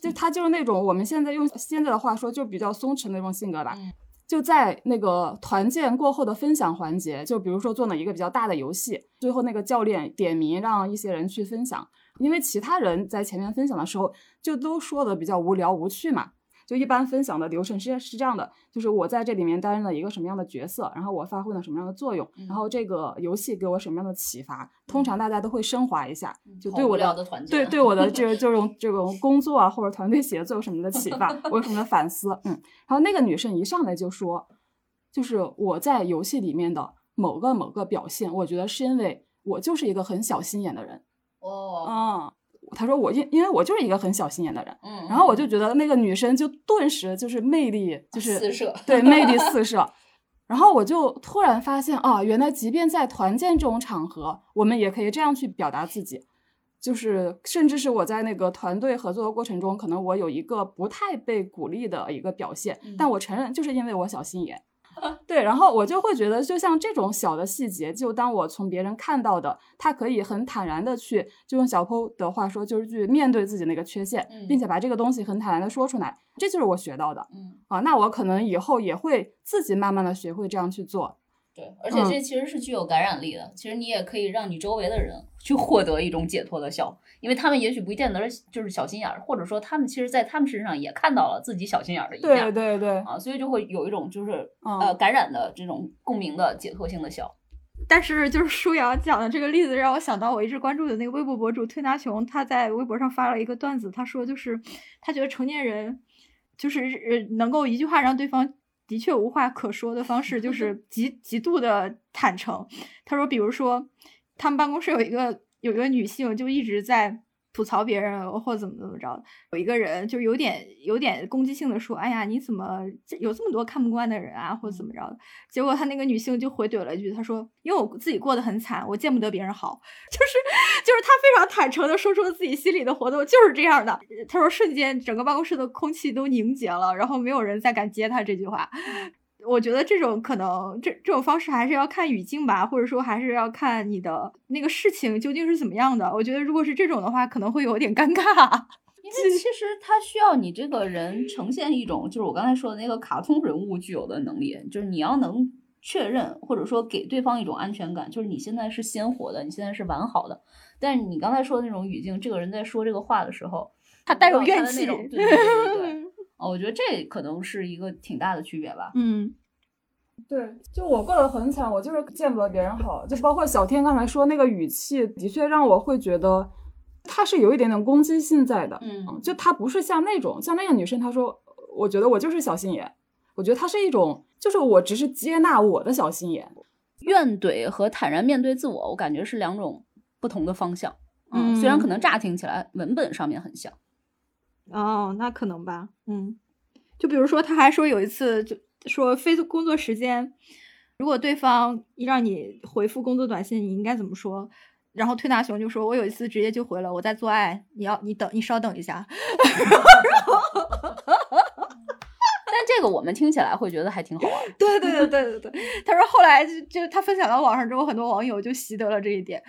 就她就是那种我们现在用现在的话说就比较松弛那种性格吧。嗯就在那个团建过后的分享环节，就比如说做了一个比较大的游戏，最后那个教练点名让一些人去分享，因为其他人在前面分享的时候就都说的比较无聊无趣嘛。就一般分享的流程是是这样的，就是我在这里面担任了一个什么样的角色，然后我发挥了什么样的作用，然后这个游戏给我什么样的启发，通常大家都会升华一下，就对我聊的团队对对我的 [laughs] 这这种这种工作啊或者团队协作有什么的启发，我有什么的反思，嗯，然后那个女生一上来就说，就是我在游戏里面的某个某个表现，我觉得是因为我就是一个很小心眼的人，哦，嗯，他说我因因为我就是一个很小心眼的人，嗯，然后我就觉得那个女生就顿时就是魅力就是四射，对，魅力 [laughs] 四射。然后我就突然发现啊，原来即便在团建这种场合，我们也可以这样去表达自己。就是，甚至是我在那个团队合作的过程中，可能我有一个不太被鼓励的一个表现，但我承认，就是因为我小心眼。[laughs] 对，然后我就会觉得，就像这种小的细节，就当我从别人看到的，他可以很坦然的去，就用小 PO 的话说，就是去面对自己那个缺陷，嗯并且把这个东西很坦然的说出来，这就是我学到的。嗯，啊，那我可能以后也会自己慢慢的学会这样去做。对，而且这其实是具有感染力的。其实你也可以让你周围的人去获得一种解脱的笑，因为他们也许不见得是就是小心眼儿，或者说他们其实在他们身上也看到了自己小心眼儿的一面对。对对，啊，所以就会有一种就是嗯呃感染的这种共鸣的解脱性的笑。但是就是舒瑶讲的这个例子，让我想到我一直关注的那个微博博主推拿熊，他在微博上发了一个段子，他说就是他觉得成年人就是呃能够一句话让对方的确无话可说的方式，就 [laughs] 是极极度的坦诚。他说，比如说他们办公室有一个有一个女性就一直在。吐槽别人或怎么怎么着，有一个人就有点有点攻击性的说：“哎呀，你怎么有这么多看不惯的人啊，或者怎么着的？”结果他那个女性就回怼了一句：“他说，因为我自己过得很惨，我见不得别人好。”就是就是他非常坦诚的说出了自己心里的活动，就是这样的。他说，瞬间整个办公室的空气都凝结了，然后没有人再敢接他这句话。[laughs] 我觉得这种可能，这这种方式还是要看语境吧，或者说还是要看你的那个事情究竟是怎么样的。我觉得如果是这种的话，可能会有点尴尬。[laughs] 因为其实他需要你这个人呈现一种，就是我刚才说的那个卡通人物具有的能力，就是你要能确认或者说给对方一种安全感，就是你现在是鲜活的，你现在是完好的。但是你刚才说的那种语境，这个人在说这个话的时候，他带有怨气。对对对对。[laughs] 哦，我觉得这可能是一个挺大的区别吧。嗯，对，就我过得很惨，我就是见不得别人好。就包括小天刚才说那个语气，的确让我会觉得他是有一点点攻击性在的。嗯，就他不是像那种像那个女生，她说，我觉得我就是小心眼。我觉得他是一种，就是我只是接纳我的小心眼。怨怼和坦然面对自我，我感觉是两种不同的方向。嗯，虽然可能乍听起来文本上面很像。哦，那可能吧，嗯，就比如说，他还说有一次就说非工作时间，如果对方让你回复工作短信，你应该怎么说？然后推拿熊就说，我有一次直接就回了，我在做爱，你要你等，你稍等一下。[laughs] 但这个我们听起来会觉得还挺好玩。[laughs] 对对对对对对，他说后来就就他分享到网上之后，很多网友就习得了这一点。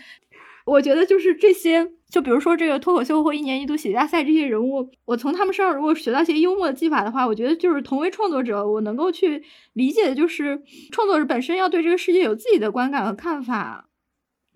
我觉得就是这些，就比如说这个脱口秀或一年一度喜剧大赛这些人物，我从他们身上如果学到一些幽默的技法的话，我觉得就是同为创作者，我能够去理解的就是创作者本身要对这个世界有自己的观感和看法，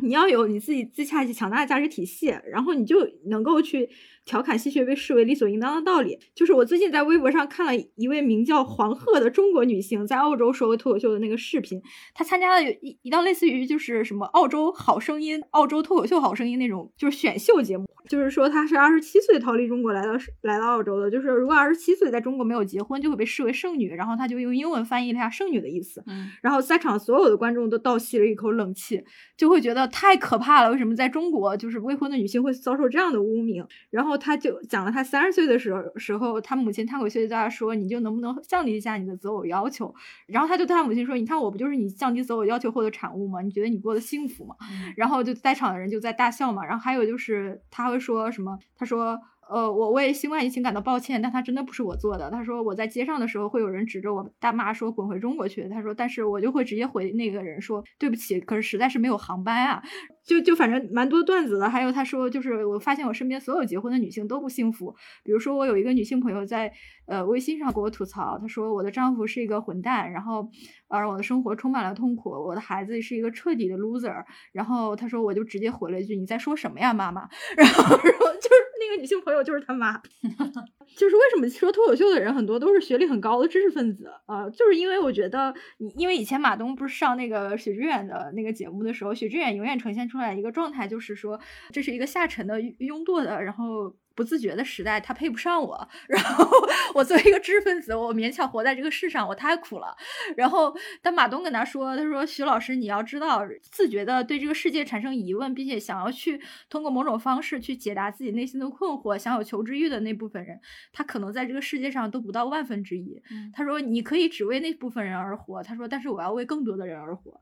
你要有你自己自洽强大的价值体系，然后你就能够去。调侃吸血被视为理所应当的道理，就是我最近在微博上看了一位名叫黄鹤的中国女性在澳洲说脱口秀的那个视频，她参加了一一道类似于就是什么澳洲好声音、澳洲脱口秀好声音那种就是选秀节目，就是说她是二十七岁逃离中国来到来到澳洲的，就是如果二十七岁在中国没有结婚就会被视为剩女，然后她就用英文翻译了一下剩女的意思，嗯，然后在场所有的观众都倒吸了一口冷气，就会觉得太可怕了，为什么在中国就是未婚的女性会遭受这样的污名？然后。他就讲了，他三十岁的时候时候，他母亲叹口气对他说：“你就能不能降低一下你的择偶要求？”然后他就对他母亲说：“你看我不就是你降低择偶要求后的产物吗？你觉得你过得幸福吗？”然后就在场的人就在大笑嘛。然后还有就是他会说什么？他说。呃，我为新冠疫情感到抱歉，但他真的不是我做的。他说我在街上的时候会有人指着我大骂说滚回中国去。他说，但是我就会直接回那个人说对不起，可是实在是没有航班啊。就就反正蛮多段子的。还有他说，就是我发现我身边所有结婚的女性都不幸福。比如说我有一个女性朋友在呃微信上给我吐槽，她说我的丈夫是一个混蛋，然后呃我的生活充满了痛苦，我的孩子是一个彻底的 loser。然后她说我就直接回了一句你在说什么呀妈妈？[laughs] 然后然后就是。那个女性朋友就是他妈，[laughs] 就是为什么说脱口秀的人很多都是学历很高的知识分子啊？就是因为我觉得，因为以前马东不是上那个许志远的那个节目的时候，许志远永远呈现来一个状态，就是说这是一个下沉的、庸惰的，然后。不自觉的时代，他配不上我。[laughs] 然后我作为一个知识分子，我勉强活在这个世上，我太苦了。然后，但马东跟他说：“他说徐老师，你要知道，自觉的对这个世界产生疑问，并且想要去通过某种方式去解答自己内心的困惑，想有求知欲的那部分人，他可能在这个世界上都不到万分之一。”他说：“你可以只为那部分人而活。”他说：“但是我要为更多的人而活。”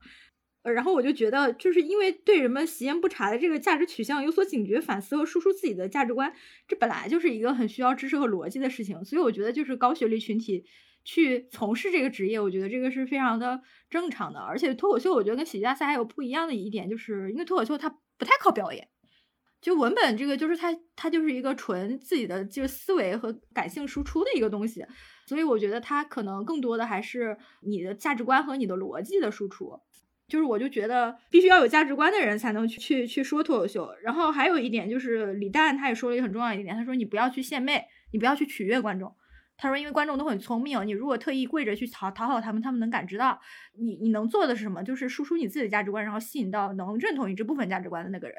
然后我就觉得，就是因为对人们习焉不察的这个价值取向有所警觉、反思和输出自己的价值观，这本来就是一个很需要知识和逻辑的事情。所以我觉得，就是高学历群体去从事这个职业，我觉得这个是非常的正常的。而且脱口秀，我觉得跟喜剧大赛还有不一样的一点，就是因为脱口秀它不太靠表演，就文本这个就是它它就是一个纯自己的就是思维和感性输出的一个东西，所以我觉得它可能更多的还是你的价值观和你的逻辑的输出。就是我就觉得必须要有价值观的人才能去去去说脱口秀。然后还有一点就是李诞他也说了一个很重要一点，他说你不要去献媚，你不要去取悦观众。他说因为观众都很聪明，你如果特意跪着去讨讨好他们，他们能感知到你你能做的是什么，就是输出你自己的价值观，然后吸引到能认同你这部分价值观的那个人。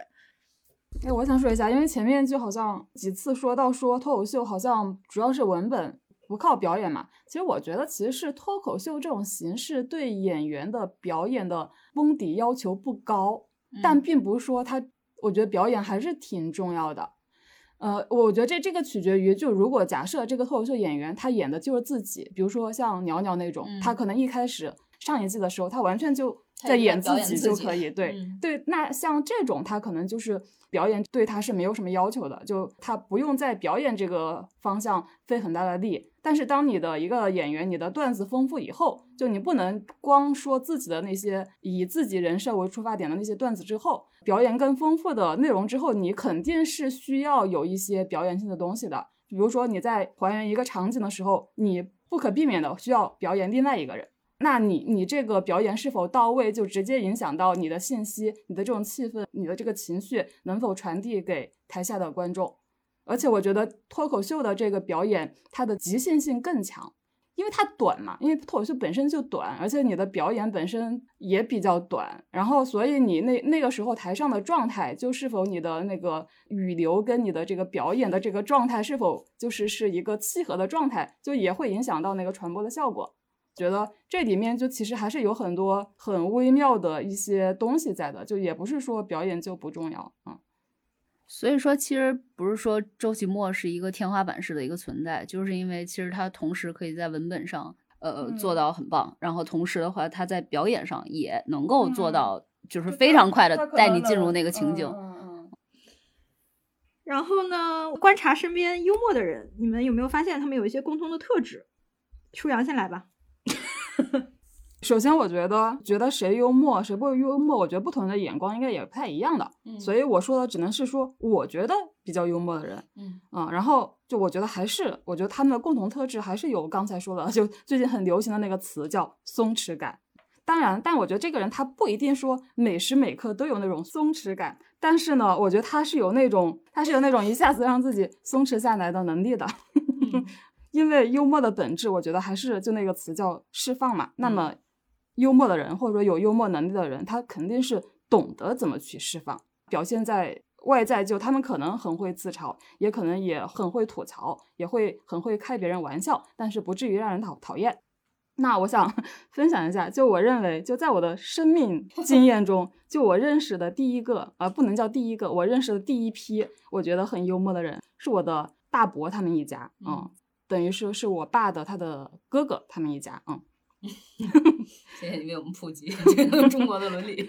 哎，我想说一下，因为前面就好像几次说到说脱口秀好像主要是文本。不靠表演嘛。其实我觉得，其实是脱口秀这种形式对演员的表演的功底要求不高，但并不是说他，我觉得表演还是挺重要的。呃，我觉得这这个取决于，就如果假设这个脱口秀演员他演的就是自己，比如说像鸟鸟那种，他可能一开始上一季的时候，他完全就在演自己就可以，对对。那像这种，他可能就是表演对他是没有什么要求的，就他不用在表演这个方向费很大的力。但是当你的一个演员，你的段子丰富以后，就你不能光说自己的那些以自己人设为出发点的那些段子之后。表演更丰富的内容之后，你肯定是需要有一些表演性的东西的。比如说你在还原一个场景的时候，你不可避免的需要表演另外一个人，那你你这个表演是否到位，就直接影响到你的信息、你的这种气氛、你的这个情绪能否传递给台下的观众。而且我觉得脱口秀的这个表演，它的即兴性更强。因为它短嘛，因为脱口秀本身就短，而且你的表演本身也比较短，然后所以你那那个时候台上的状态，就是否你的那个语流跟你的这个表演的这个状态是否就是是一个契合的状态，就也会影响到那个传播的效果。觉得这里面就其实还是有很多很微妙的一些东西在的，就也不是说表演就不重要啊。所以说，其实不是说周奇墨是一个天花板式的一个存在，就是因为其实他同时可以在文本上，呃，做到很棒，然后同时的话，他在表演上也能够做到，就是非常快的带你进入那个情景。然后呢，观察身边幽默的人，你们有没有发现他们有一些共通的特质？舒阳先来吧。[laughs] 首先，我觉得觉得谁幽默谁不幽默，我觉得不同的眼光应该也不太一样的。嗯，所以我说的只能是说我觉得比较幽默的人。嗯啊，然后就我觉得还是我觉得他们的共同特质还是有刚才说的，就最近很流行的那个词叫松弛感。当然，但我觉得这个人他不一定说每时每刻都有那种松弛感，但是呢，我觉得他是有那种他是有那种一下子让自己松弛下来的能力的。[laughs] 因为幽默的本质，我觉得还是就那个词叫释放嘛。那么。幽默的人，或者说有幽默能力的人，他肯定是懂得怎么去释放，表现在外在。就他们可能很会自嘲，也可能也很会吐槽，也会很会开别人玩笑，但是不至于让人讨讨厌。那我想 [laughs] 分享一下，就我认为，就在我的生命 [laughs] 经验中，就我认识的第一个，呃，不能叫第一个，我认识的第一批，我觉得很幽默的人，是我的大伯他们一家，嗯，等于是是我爸的他的哥哥他们一家，嗯。[laughs] 谢谢你为我们普及 [laughs] 这个中国的伦理。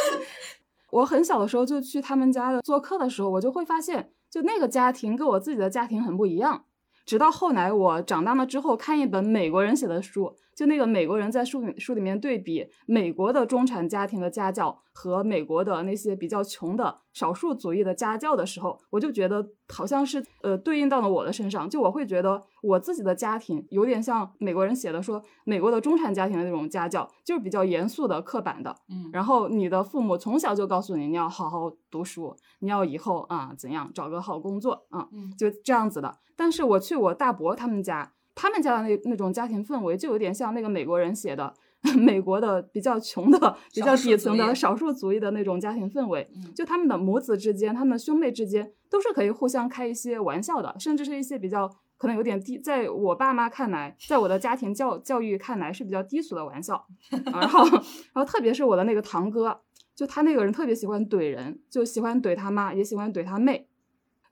[laughs] 我很小的时候就去他们家的做客的时候，我就会发现，就那个家庭跟我自己的家庭很不一样。直到后来我长大了之后，看一本美国人写的书。就那个美国人在书里书里面对比美国的中产家庭的家教和美国的那些比较穷的少数族裔的家教的时候，我就觉得好像是呃对应到了我的身上。就我会觉得我自己的家庭有点像美国人写的说美国的中产家庭的那种家教，就是比较严肃的、刻板的。嗯，然后你的父母从小就告诉你你要好好读书，你要以后啊怎样找个好工作啊，就这样子的。但是我去我大伯他们家。他们家的那那种家庭氛围，就有点像那个美国人写的 [laughs] 美国的比较穷的、比较底层的少数族裔的那种家庭氛围。就他们的母子之间、他们的兄妹之间，都是可以互相开一些玩笑的，甚至是一些比较可能有点低，在我爸妈看来，在我的家庭教教育看来是比较低俗的玩笑。[laughs] 然后，然后特别是我的那个堂哥，就他那个人特别喜欢怼人，就喜欢怼他妈，也喜欢怼他妹。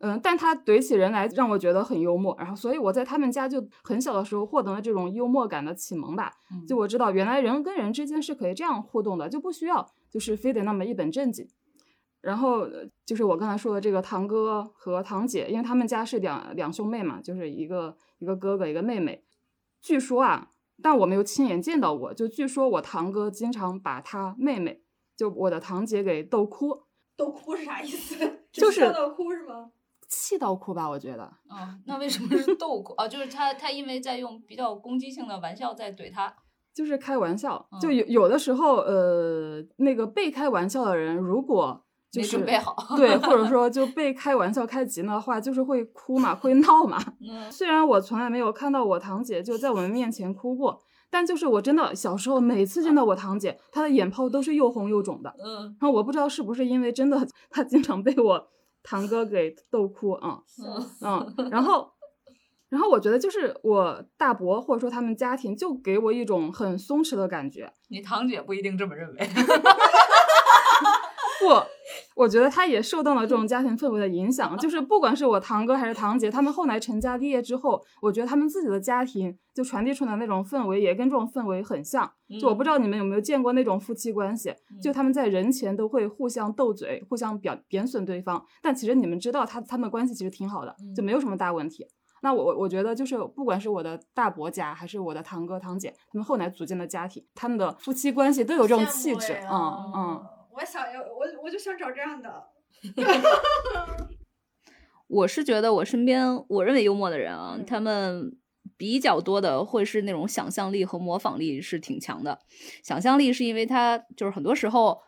嗯，但他怼起人来让我觉得很幽默，然后所以我在他们家就很小的时候获得了这种幽默感的启蒙吧。就我知道原来人跟人之间是可以这样互动的，就不需要就是非得那么一本正经。然后就是我刚才说的这个堂哥和堂姐，因为他们家是两两兄妹嘛，就是一个一个哥哥一个妹妹。据说啊，但我没有亲眼见到过，就据说我堂哥经常把他妹妹，就我的堂姐给逗哭。逗哭是啥意思？就是笑到哭是吗？气到哭吧，我觉得。哦，那为什么是逗哭啊？就是他他因为在用比较攻击性的玩笑在怼他，就是开玩笑。就有有的时候，呃，那个被开玩笑的人，如果没准备好，对，或者 [laughs] 说就被开玩笑开急了的话，就是会哭嘛，会闹嘛。[laughs] 嗯。虽然我从来没有看到我堂姐就在我们面前哭过，但就是我真的小时候每次见到我堂姐，她的眼泡都是又红又肿的。嗯。然后我不知道是不是因为真的她经常被我。堂哥给逗哭啊，嗯，然后，然后我觉得就是我大伯或者说他们家庭就给我一种很松弛的感觉。你堂姐不一定这么认为。[laughs] 不，我觉得他也受到了这种家庭氛围的影响。就是不管是我堂哥还是堂姐，他们后来成家立业之后，我觉得他们自己的家庭就传递出来那种氛围，也跟这种氛围很像。就我不知道你们有没有见过那种夫妻关系，就他们在人前都会互相斗嘴，互相贬贬损对方，但其实你们知道他他们关系其实挺好的，就没有什么大问题。那我我我觉得就是不管是我的大伯家还是我的堂哥堂姐，他们后来组建的家庭，他们的夫妻关系都有这种气质，嗯嗯。我想要我我就想找这样的。[laughs] 我是觉得我身边我认为幽默的人啊，他们比较多的会是那种想象力和模仿力是挺强的。想象力是因为他就是很多时候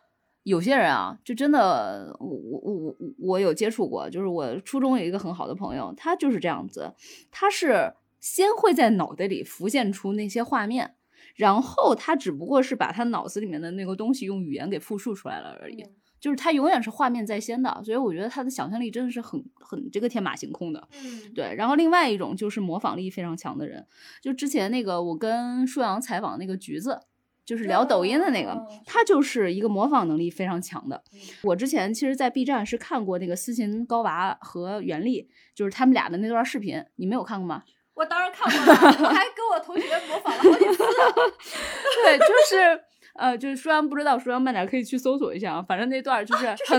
有些人啊，就真的我我我我有接触过，就是我初中有一个很好的朋友，他就是这样子，他是先会在脑袋里浮现出那些画面。然后他只不过是把他脑子里面的那个东西用语言给复述出来了而已，就是他永远是画面在先的，所以我觉得他的想象力真的是很很这个天马行空的。嗯，对。然后另外一种就是模仿力非常强的人，就之前那个我跟舒阳采访那个橘子，就是聊抖音的那个，他就是一个模仿能力非常强的。我之前其实，在 B 站是看过那个斯琴高娃和袁立，就是他们俩的那段视频，你没有看过吗？我当然看过了，我还跟我同学模仿了好几次。[laughs] 对，就是呃，就是舒阳不知道，舒阳慢点可以去搜索一下啊。反正那段就是很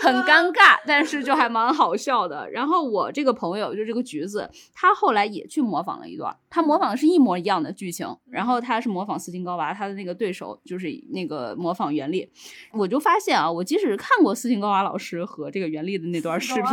很尴尬，但是就还蛮好笑的。然后我这个朋友就这个橘子，他后来也去模仿了一段，他模仿的是一模一样的剧情。然后他是模仿斯琴高娃，他的那个对手就是那个模仿袁立。我就发现啊，我即使是看过斯琴高娃老师和这个袁立的那段视频。[laughs]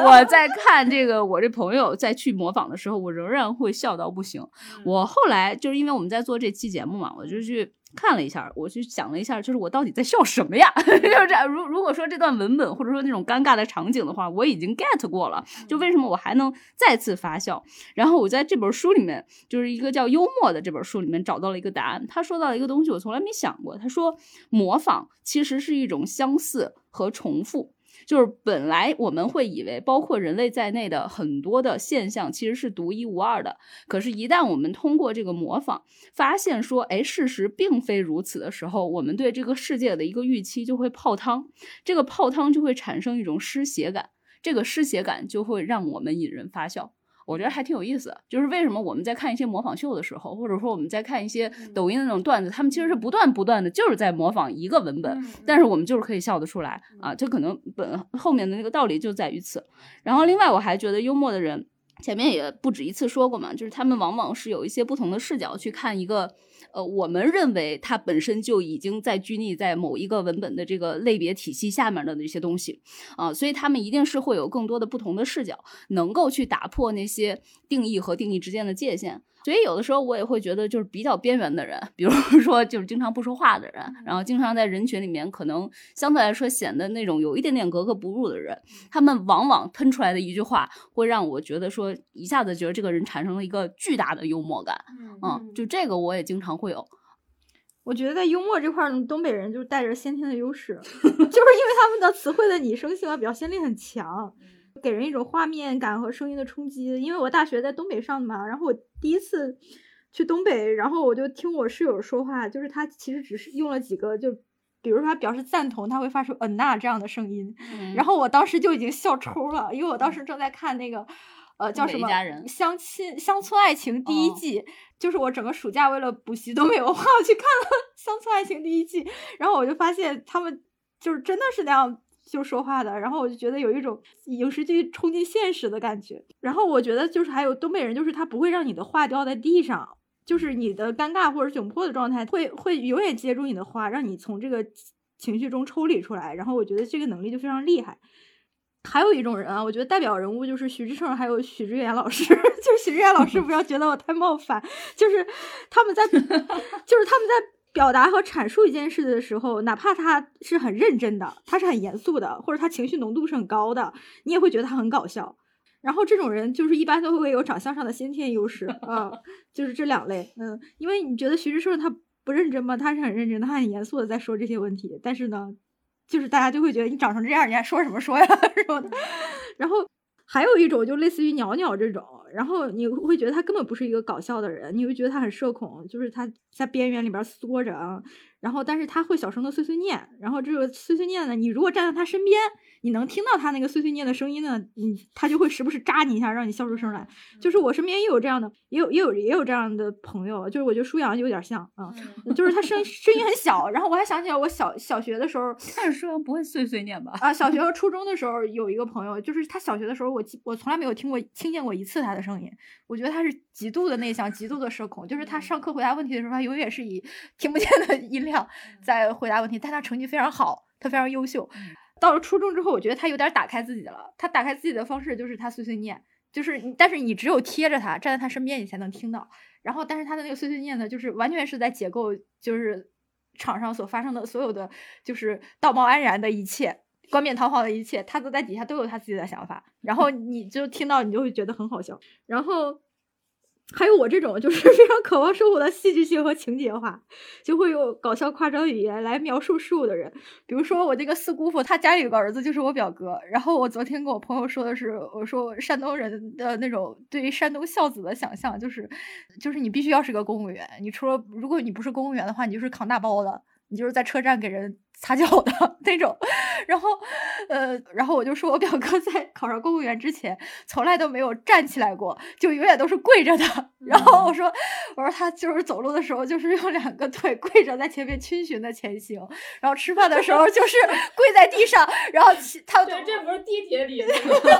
[laughs] 我在看这个，我这朋友在去模仿的时候，我仍然会笑到不行。我后来就是因为我们在做这期节目嘛，我就去看了一下，我去想了一下，就是我到底在笑什么呀？[laughs] 就是这。如如果说这段文本或者说那种尴尬的场景的话，我已经 get 过了，就为什么我还能再次发笑？然后我在这本书里面，就是一个叫幽默的这本书里面找到了一个答案。他说到了一个东西，我从来没想过。他说，模仿其实是一种相似和重复。就是本来我们会以为，包括人类在内的很多的现象其实是独一无二的。可是，一旦我们通过这个模仿，发现说，哎，事实并非如此的时候，我们对这个世界的一个预期就会泡汤，这个泡汤就会产生一种失血感，这个失血感就会让我们引人发笑。我觉得还挺有意思，就是为什么我们在看一些模仿秀的时候，或者说我们在看一些抖音的那种段子，他们其实是不断不断的就是在模仿一个文本，但是我们就是可以笑得出来啊，这可能本后面的那个道理就在于此。然后另外我还觉得幽默的人，前面也不止一次说过嘛，就是他们往往是有一些不同的视角去看一个。呃，我们认为它本身就已经在拘泥在某一个文本的这个类别体系下面的那些东西啊，所以他们一定是会有更多的不同的视角，能够去打破那些定义和定义之间的界限。所以有的时候我也会觉得，就是比较边缘的人，比如说 [laughs] 就是经常不说话的人，然后经常在人群里面可能相对来说显得那种有一点点格格不入的人，他们往往喷出来的一句话，会让我觉得说一下子觉得这个人产生了一个巨大的幽默感。嗯，就这个我也经常会有。我觉得在幽默这块，东北人就带着先天的优势，[laughs] 就是因为他们的词汇的拟声性和表现力很强。给人一种画面感和声音的冲击。因为我大学在东北上的嘛，然后我第一次去东北，然后我就听我室友说话，就是他其实只是用了几个，就比如说他表示赞同，他会发出嗯呐这样的声音，然后我当时就已经笑抽了，因为我当时正在看那个呃叫什么相亲乡村爱情第一季，就是我整个暑假为了补习东北文化去看了乡村爱情第一季，然后我就发现他们就是真的是那样。就说话的，然后我就觉得有一种影视剧冲进现实的感觉。然后我觉得就是还有东北人，就是他不会让你的话掉在地上，就是你的尴尬或者窘迫的状态，会会永远接住你的话，让你从这个情绪中抽离出来。然后我觉得这个能力就非常厉害。还有一种人啊，我觉得代表人物就是徐志胜还有许知远老师，[laughs] 就是许知远老师不要觉得我太冒犯，就是他们在，[laughs] 就是他们在。表达和阐述一件事的时候，哪怕他是很认真的，他是很严肃的，或者他情绪浓度是很高的，你也会觉得他很搞笑。然后这种人就是一般都会有长相上的先天优势啊，[laughs] 就是这两类。嗯，因为你觉得徐志胜他不认真吗？他是很认真的，他很严肃的在说这些问题。但是呢，就是大家就会觉得你长成这样，你还说什么说呀，[laughs] 什么的？然后。还有一种就类似于鸟鸟这种，然后你会觉得他根本不是一个搞笑的人，你会觉得他很社恐，就是他在边缘里边缩着啊，然后但是他会小声的碎碎念，然后这个碎碎念呢，你如果站在他身边，你能听到他那个碎碎念的声音呢，你，他就会时不时扎你一下，让你笑出声来。就是我身边也有这样的，也有也有也有这样的朋友，就是我觉得舒阳有点像啊，就是他声声音很小，然后我还想起来我小小学的时候，但是舒阳不会碎碎念吧？啊，小学和初中的时候有一个朋友，就是他小学的时候，我我从来没有听过听见过一次他的声音，我觉得他是极度的内向，极度的社恐，就是他上课回答问题的时候，他永远是以听不见的 [laughs] 音量在回答问题，但他成绩非常好，他非常优秀。到了初中之后，我觉得他有点打开自己了。他打开自己的方式就是他碎碎念，就是你，但是你只有贴着他，站在他身边，你才能听到。然后，但是他的那个碎碎念呢，就是完全是在解构，就是场上所发生的所有的，就是道貌岸然的一切，冠冕堂皇的一切，他都在底下都有他自己的想法。然后你就听到，你就会觉得很好笑。然后。还有我这种就是 [laughs] 非常渴望生活的戏剧性和情节化，就会用搞笑夸张语言来描述事物的人。比如说我这个四姑父，他家里有个儿子就是我表哥。然后我昨天跟我朋友说的是，我说山东人的那种对于山东孝子的想象，就是就是你必须要是个公务员，你除了如果你不是公务员的话，你就是扛大包的，你就是在车站给人。擦脚的 [laughs] 那种，然后，呃，然后我就说我表哥在考上公务员之前，从来都没有站起来过，就永远都是跪着的。[laughs] 然后我说，我说他就是走路的时候，就是用两个腿跪着在前面逡巡的前行，然后吃饭的时候就是跪在地上，然后他对，这不是地铁里 [laughs] 对，然后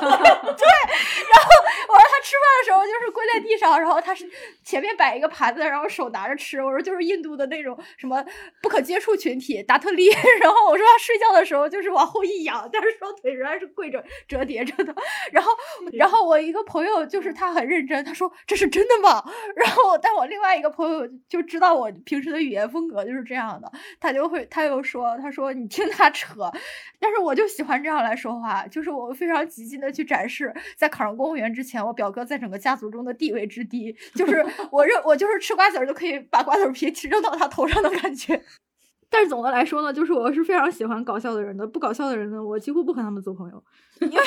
我说他吃饭的时候就是跪在地上，然后他是前面摆一个盘子，然后手拿着吃。我说就是印度的那种什么不可接触群体达特利。然后我说他睡觉的时候就是往后一仰，但是双腿仍然是跪着折叠着的。然后，然后我一个朋友就是他很认真，他说这是真的吗？[laughs] 然后，但我另外一个朋友就知道我平时的语言风格就是这样的，他就会他又说，他说你听他扯，但是我就喜欢这样来说话，就是我非常极尽的去展示，在考上公务员之前，我表哥在整个家族中的地位之低，就是我认我就是吃瓜子儿就可以把瓜子皮 [laughs] 扔到他头上的感觉。但是总的来说呢，就是我是非常喜欢搞笑的人的，不搞笑的人呢，我几乎不和他们做朋友。[laughs] 因为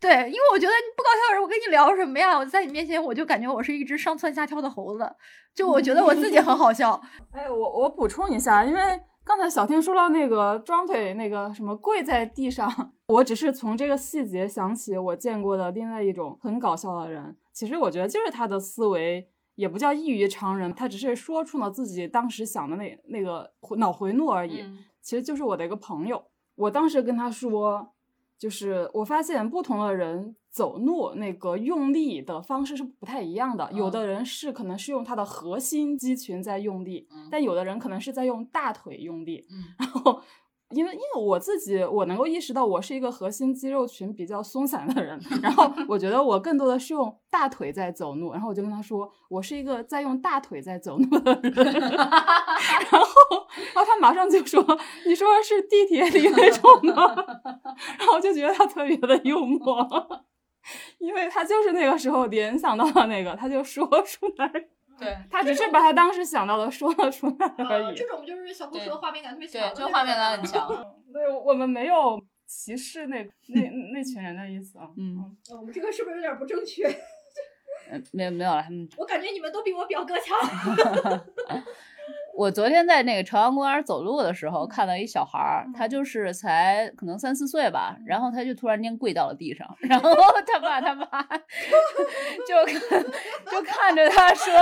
对，因为我觉得你不搞笑的人，我跟你聊什么呀？我在你面前，我就感觉我是一只上蹿下跳的猴子，就我觉得我自己很好笑。[laughs] 哎，我我补充一下，因为刚才小天说到那个装腿那个什么跪在地上，我只是从这个细节想起我见过的另外一种很搞笑的人。其实我觉得就是他的思维。也不叫异于常人，他只是说出了自己当时想的那那个脑回路而已。其实就是我的一个朋友，我当时跟他说，就是我发现不同的人走路那个用力的方式是不太一样的。有的人是可能是用他的核心肌群在用力，但有的人可能是在用大腿用力。[laughs] 然后。因为因为我自己，我能够意识到我是一个核心肌肉群比较松散的人，[laughs] 然后我觉得我更多的是用大腿在走路，然后我就跟他说，我是一个在用大腿在走路的人，[laughs] 然后然后他马上就说，你说是地铁里那种吗？[laughs] 然后我就觉得他特别的幽默，因为他就是那个时候联想到了那个，他就说出来。对他只是把他当时想到的说了出来而已。这种就是小红书画面感特别强，对，这画面感很强。[laughs] 对，我们没有歧视那那 [laughs] 那群人的意思啊。嗯，我们这个是不是有点不正确？嗯，[laughs] 没有没有了，他们。我感觉你们都比我表哥强。我昨天在那个朝阳公园走路的时候，看到一小孩儿，他就是才可能三四岁吧，然后他就突然间跪到了地上，然后 [laughs] 他爸他妈就就看着他说：“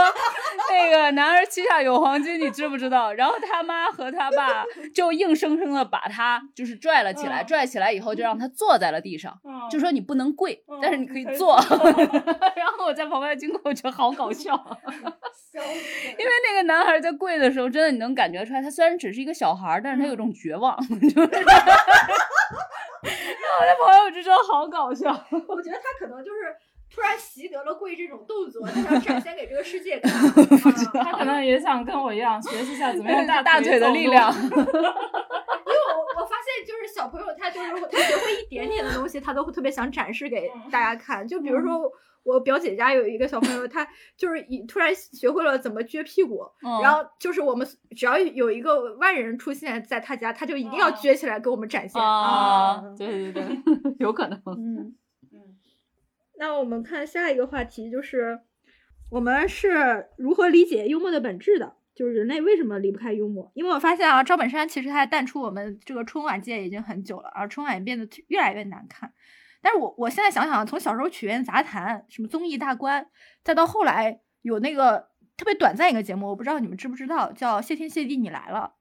那个男儿膝下有黄金，你知不知道？”然后他妈和他爸就硬生生的把他就是拽了起来，拽起来以后就让他坐在了地上，就说你不能跪，但是你可以坐。[laughs] 然后我在旁边经过，我觉得好搞笑，[laughs] 因为那个男孩在跪的时候。真的，你能感觉出来，他虽然只是一个小孩，但是他有种绝望。[laughs] 就是，[laughs] 我的朋友就说好搞笑。我觉得他可能就是突然习得了跪这种动作，他想展现给这个世界看。[laughs] 他可能也想跟我一样学习一下怎么样大大腿的力量。因为我我发现，就是小朋友他就是他学会一点点的东西，他都会特别想展示给大家看。就比如说。我表姐家有一个小朋友，他就是一突然学会了怎么撅屁股，然后就是我们只要有一个外人出现在他家，他就一定要撅起来给我们展现。啊，对对对，[laughs] 有可能。嗯嗯，那我们看下一个话题，就是我们是如何理解幽默的本质的？就是人类为什么离不开幽默？因为我发现啊，赵本山其实他淡出我们这个春晚界已经很久了，而春晚也变得越来越难看。但是我我现在想想，从小时候曲苑杂谈、什么综艺大观，再到后来有那个特别短暂一个节目，我不知道你们知不知道，叫《谢天谢地你来了》。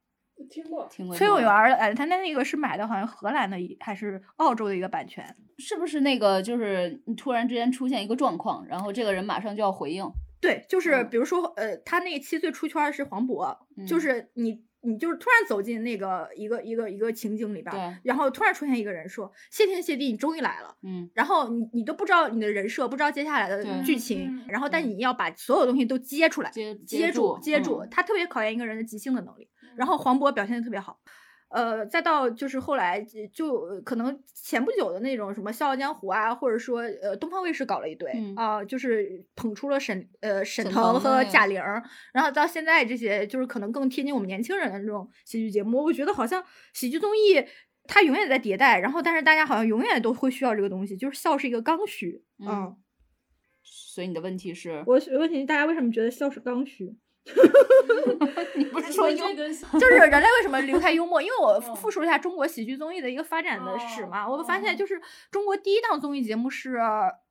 听过，听过崔永元哎，他那那个是买的，好像荷兰的还是澳洲的一个版权。是不是那个就是你突然之间出现一个状况，然后这个人马上就要回应？对，就是嗯比如说，呃，他那一期最出圈是黄渤，就嗯是你你就是突然走进那个一个一个一个情景里边儿，然后突然出现一个人说：“谢天谢地，你终于来了。”嗯然后你你都不知道你的人设，不知道接下来的对剧情嗯，然后但嗯你要把所有东西都接出来，接接住接住，嗯他特别考验一个人的即兴的能力。然后黄渤表现的特别好，呃，再到就是后来就可能前不久的那种什么《笑傲江湖》啊，或者说呃东方卫视搞了一堆嗯啊、就是捧出了沈呃沈沈腾和贾玲，然后到现在这些就是可能更贴近我们年轻人的这种喜剧节目，我觉得好像喜剧综艺。它永远在迭代，然后但是大家好像永远都会需要这个东西，就是笑是一个刚需。嗯所以你的问题是，我我问题大家为什么觉得笑是刚需？[laughs] 你不是说幽默 [laughs] 就是人类为什么离不开幽默？因为我嗯复述了一下中国喜剧综艺的一个发展的史嘛，哦我发现就是中国第一档综艺节目是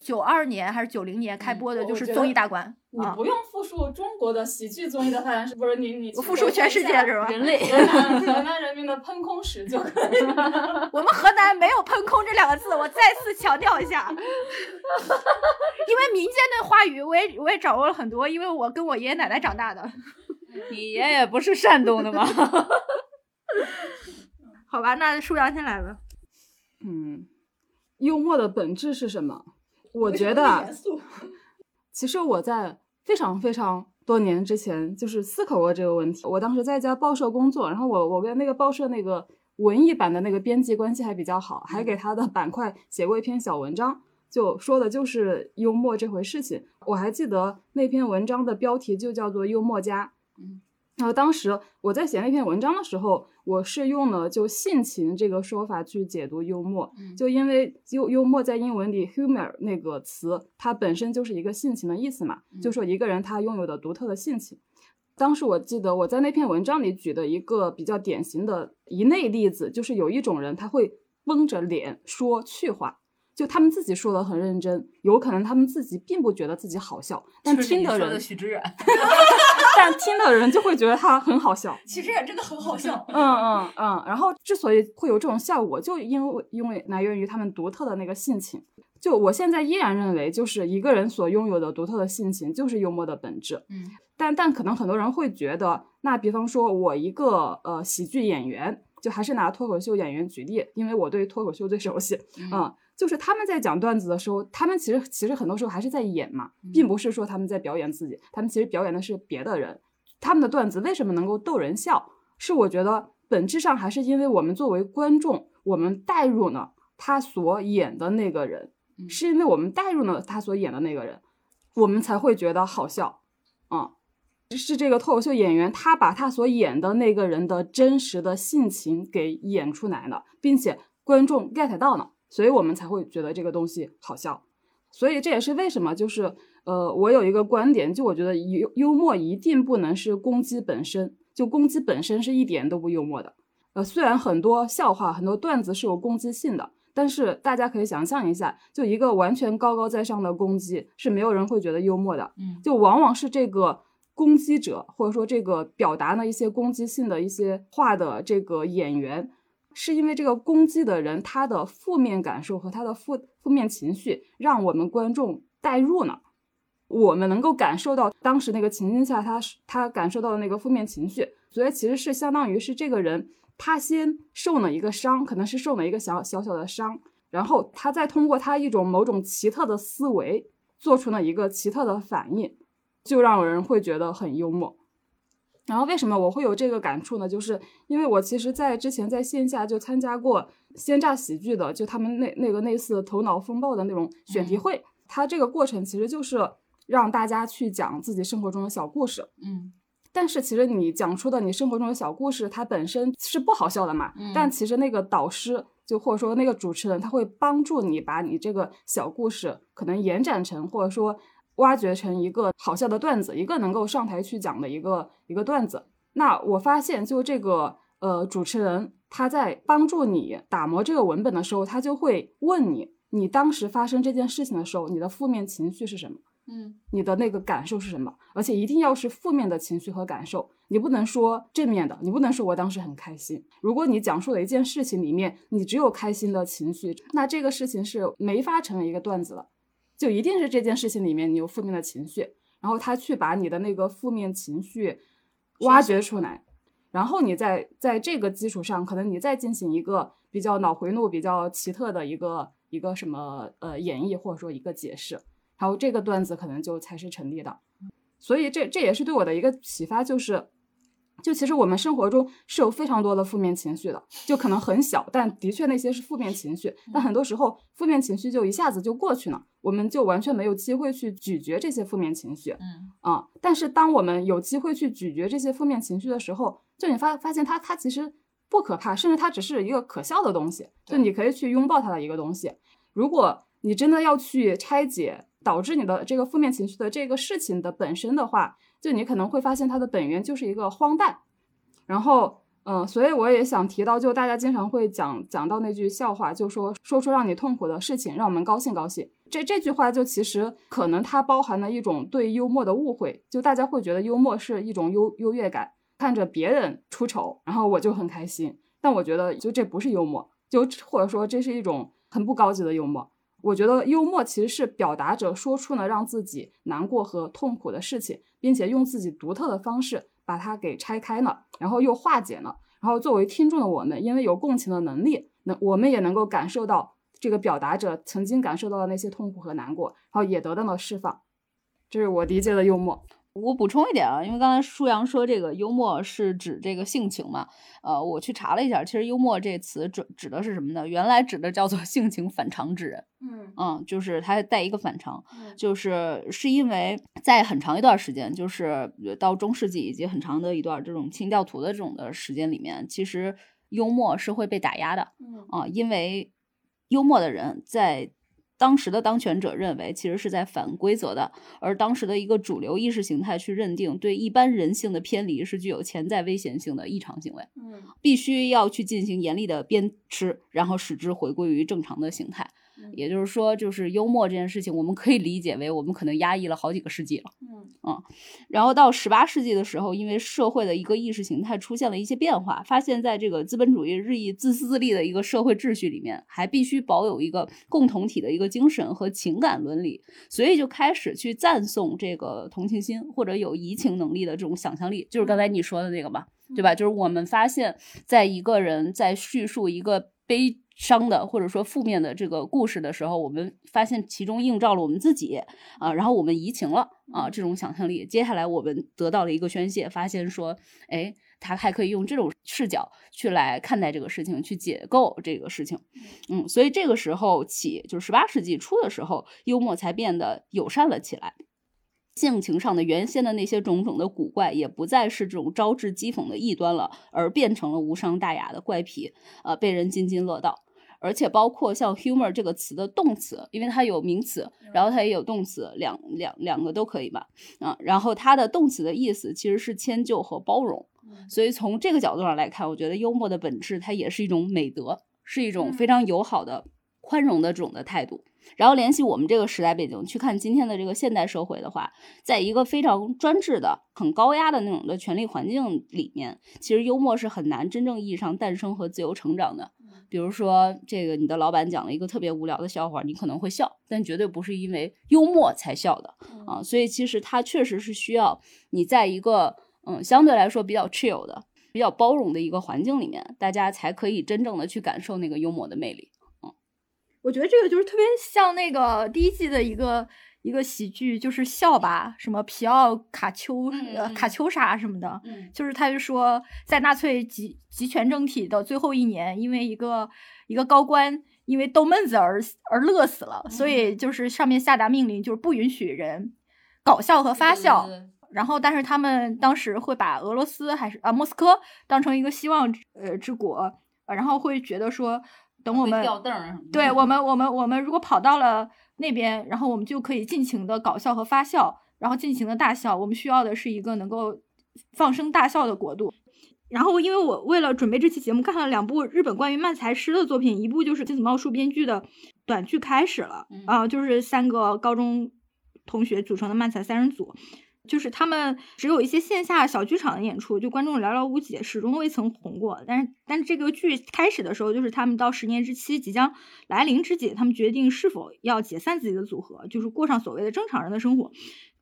九二年还是九零年开嗯播的，就是综艺大观啊。你不用复述中国的喜剧综艺的发展史，不是你你我复述全世界是吧？人类 [laughs] 河南河南人民的喷空史就可以了。[laughs] 我们河南没有“喷空”这两个字，我再次强调一下，[laughs] 因为民间的话语我也我也掌握了很多，因为我跟我爷爷奶奶长大的。你爷爷不是山东的吗？好吧，那舒阳先来吧。嗯，幽默的本质是什么？我觉得啊，其实我在非常非常多年之前就是思考过这个问题。我当时在一家报社工作，然后我我跟那个报社那个文艺版的那个编辑关系还比较好，还给他的板块写过一篇小文章，就说的就是幽默这回事情。我还记得那篇文章的标题就叫做“幽默家”。嗯。然后当时我在写那篇文章的时候，我是用了就性情这个说法去解读幽默，嗯。就因为幽幽默在英文里 humor 那个词，它本身就是一个性情的意思嘛，就说一个人他拥有的独特的性情。当时我记得我在那篇文章里举的一个比较典型的一类例子，就是有一种人他会绷着脸说趣话，就他们自己说的很认真，有可能他们自己并不觉得自己好笑，但听的人，许知远，[laughs] 但听的人就会觉得他很好笑。其实也真的很好笑。嗯嗯嗯，然后之所以会有这种效果，就因为因为来源于他们独特的那个性情。就我现在依然认为，就是一个人所拥有的独特的性情，就是幽默的本质。嗯但但可能很多人会觉得，那比方说我一个呃喜剧演员，就还是拿脱口秀演员举例，因为我对脱口秀最熟悉。嗯，就是他们在讲段子的时候，他们其实其实很多时候还是在演嘛，并不是说他们在表演自己，他们其实表演的是别的人。他们的段子为什么能够逗人笑？是我觉得本质上还是因为我们作为观众，我们带入了他所演的那个人，嗯是因为我们带入了他所演的那个人，我们才会觉得好笑。嗯，是这个脱口秀演员他把他所演的那个人的真实的性情给演出来了，并且观众 get 到了，所以我们才会觉得这个东西好笑。所以这也是为什么，就是呃，我有一个观点，就我觉得幽幽默一定不能是攻击本身，就攻击本身是一点都不幽默的。呃，虽然很多笑话、很多段子是有攻击性的，但是大家可以想象一下，就一个完全高高在上的攻击，是没有人会觉得幽默的。嗯就往往是这个攻击者，或者说这个表达了一些攻击性的一些话的这个演员，是因为这个攻击的人他的负面感受和他的负负面情绪，让我们观众代入呢。我们能够感受到当时那个情境下他是他感受到的那个负面情绪，所以其实是相当于是这个人他先受了一个伤，可能是受了一个小小小的伤，然后他再通过他一种某种奇特的思维，做出了一个奇特的反应，就让人会觉得很幽默。然后为什么我会有这个感触呢？就是因为我其实，在之前在线下就参加过鲜榨喜剧的，就他们那那个类似头脑风暴的那种选题会，它这个过程其实就是让大家去讲自己生活中的小故事。嗯但是其实你讲出的你生活中的小故事，它本身是不好笑的嘛。嗯但其实那个导师就或者说那个主持人他会帮助你把你这个小故事可能延展成，或者说挖掘成一个好笑的段子，一个能够上台去讲的一个一个段子。那我发现就这个呃主持人他在帮助你打磨这个文本的时候，他就会问你，你当时发生这件事情的时候，你的负面情绪是什么？嗯，你的那个感受是什么？而且一定要是负面的情绪和感受，你不能说正面的，你不能说我当时很开心。如果你讲述的一件事情里面，你只有开心的情绪，那这个事情是没法成为一个段子的，就一定是这件事情里面你有负面的情绪，然后他去把你的那个负面情绪挖掘出来，然后你在在这个基础上，可能你再进行一个比较脑回路比较奇特的一个一个什么呃演绎，或者说一个解释。然后这个段子可能就才是成立的，所以这这也是对我的一个启发，就是，就其实我们生活中是有非常多的负面情绪的，就可能很小，但的确那些是负面情绪，但很多时候负面情绪就一下子就过去了，我们就完全没有机会去咀嚼这些负面情绪，嗯啊、但是当我们有机会去咀嚼这些负面情绪的时候，就你发发现它它其实不可怕，甚至它只是一个可笑的东西，就你可以去拥抱它的一个东西。如果你真的要去拆解导致你的这个负面情绪的这个事情的本身的话，就你可能会发现它的本源就是一个荒诞。然后，嗯，所以我也想提到，就大家经常会讲讲到那句笑话，就说说出让你痛苦的事情，让我们高兴高兴。这这句话就其实可能它包含了一种对幽默的误会，就大家会觉得幽默是一种优优越感，看着别人出丑，然后我就很开心。但我觉得就这不是幽默，就或者说这是一种很不高级的幽默。我觉得幽默其实是表达者说出了让自己难过和痛苦的事情，并且用自己独特的方式把它给拆开了，然后又化解了。然后作为听众的我们，因为有共情的能力，那我们也能够感受到这个表达者曾经感受到的那些痛苦和难过，然后也得到了释放。这是我理解的幽默。我补充一点啊，因为刚才舒阳说这个幽默是指这个性情嘛，呃，我去查了一下，其实幽默这词指指的是什么呢？原来指的叫做性情反常之人，嗯。嗯，就是他带一个反常，嗯。就是是因为在很长一段时间，就是呃到中世纪以及很长的一段这种清教徒的这种的时间里面，其实幽默是会被打压的嗯。啊，因为幽默的人在当时的当权者认为其实是在反规则的，而当时的一个主流意识形态去认定对一般人性的偏离是具有潜在危险性的异常行为，嗯必须要去进行严厉的鞭笞，然后使之回归于正常的形态。嗯也就是说，就是幽默这件事情，我们可以理解为我们可能压抑了好几个世纪了。嗯然后到十八世纪的时候，因为社会的一个意识形态出现了一些变化，发现在这个资本主义日益自私自利的一个社会秩序里面，还必须保有一个共同体的一个精神和情感伦理，所以就开始去赞颂这个同情心或者有移情能力的这种想象力，就是刚才你说的那个嘛，对吧？就是我们发现，在一个人在叙述一个悲伤的或者说负面的这个故事的时候，我们发现其中映照了我们自己啊，然后我们移情了啊，这种想象力。接下来我们得到了一个宣泄，发现说，哎，他还可以用这种视角去来看待这个事情，去解构这个事情。嗯，所以这个时候起，就是十八世纪初的时候，幽默才变得友善了起来。性情上的原先的那些种种的古怪，也不再是这种招致讥讽的异端了，而变成了无伤大雅的怪癖，呃，被人津津乐道。而且包括像 humor 这个词的动词，因为它有名词，然后它也有动词，两两两个都可以吧？啊，然后它的动词的意思其实是迁就和包容，所以从这个角度上来看，我觉得幽默的本质它也是一种美德，是一种非常友好的、宽容的这种的态度。然后联系我们这个时代背景去看今天的这个现代社会的话，在一个非常专制的、很高压的那种的权力环境里面，其实幽默是很难真正意义上诞生和自由成长的。比如说，这个你的老板讲了一个特别无聊的笑话，你可能会笑，但绝对不是因为幽默才笑的啊。所以其实它确实是需要你在一个嗯相对来说比较 chill 的、比较包容的一个环境里面，大家才可以真正的去感受那个幽默的魅力。我觉得这个就是特别像那个第一季的一个一个喜剧，就是笑吧，什么皮奥卡丘、呃嗯卡丘莎什么的，嗯就是他就说，在纳粹集集权政体的最后一年，因为一个一个高官因为逗闷子而而乐死了，所以就是上面下达命令，就是不允许人搞笑和发笑。然后，但是他们当时会把俄罗斯还是啊莫斯科当成一个希望之呃之国，呃然后会觉得说，等我们。对 [laughs] 我们，我们我们如果跑到了那边，然后我们就可以尽情的搞笑和发笑，然后尽情的大笑。我们需要的是一个能够放声大笑的国度。然后，因为我为了准备这期节目，看了两部日本关于漫才师的作品，一部就是金子茂树编剧的短剧开始了嗯啊、就是三个高中同学组成的漫才三人组。就是他们只有一些线下小剧场的演出，就观众寥寥无几，始终未曾红过。但是，但是这个剧开始的时候，就是他们到十年之期即将来临之际，他们决定是否要解散自己的组合，就是过上所谓的正常人的生活。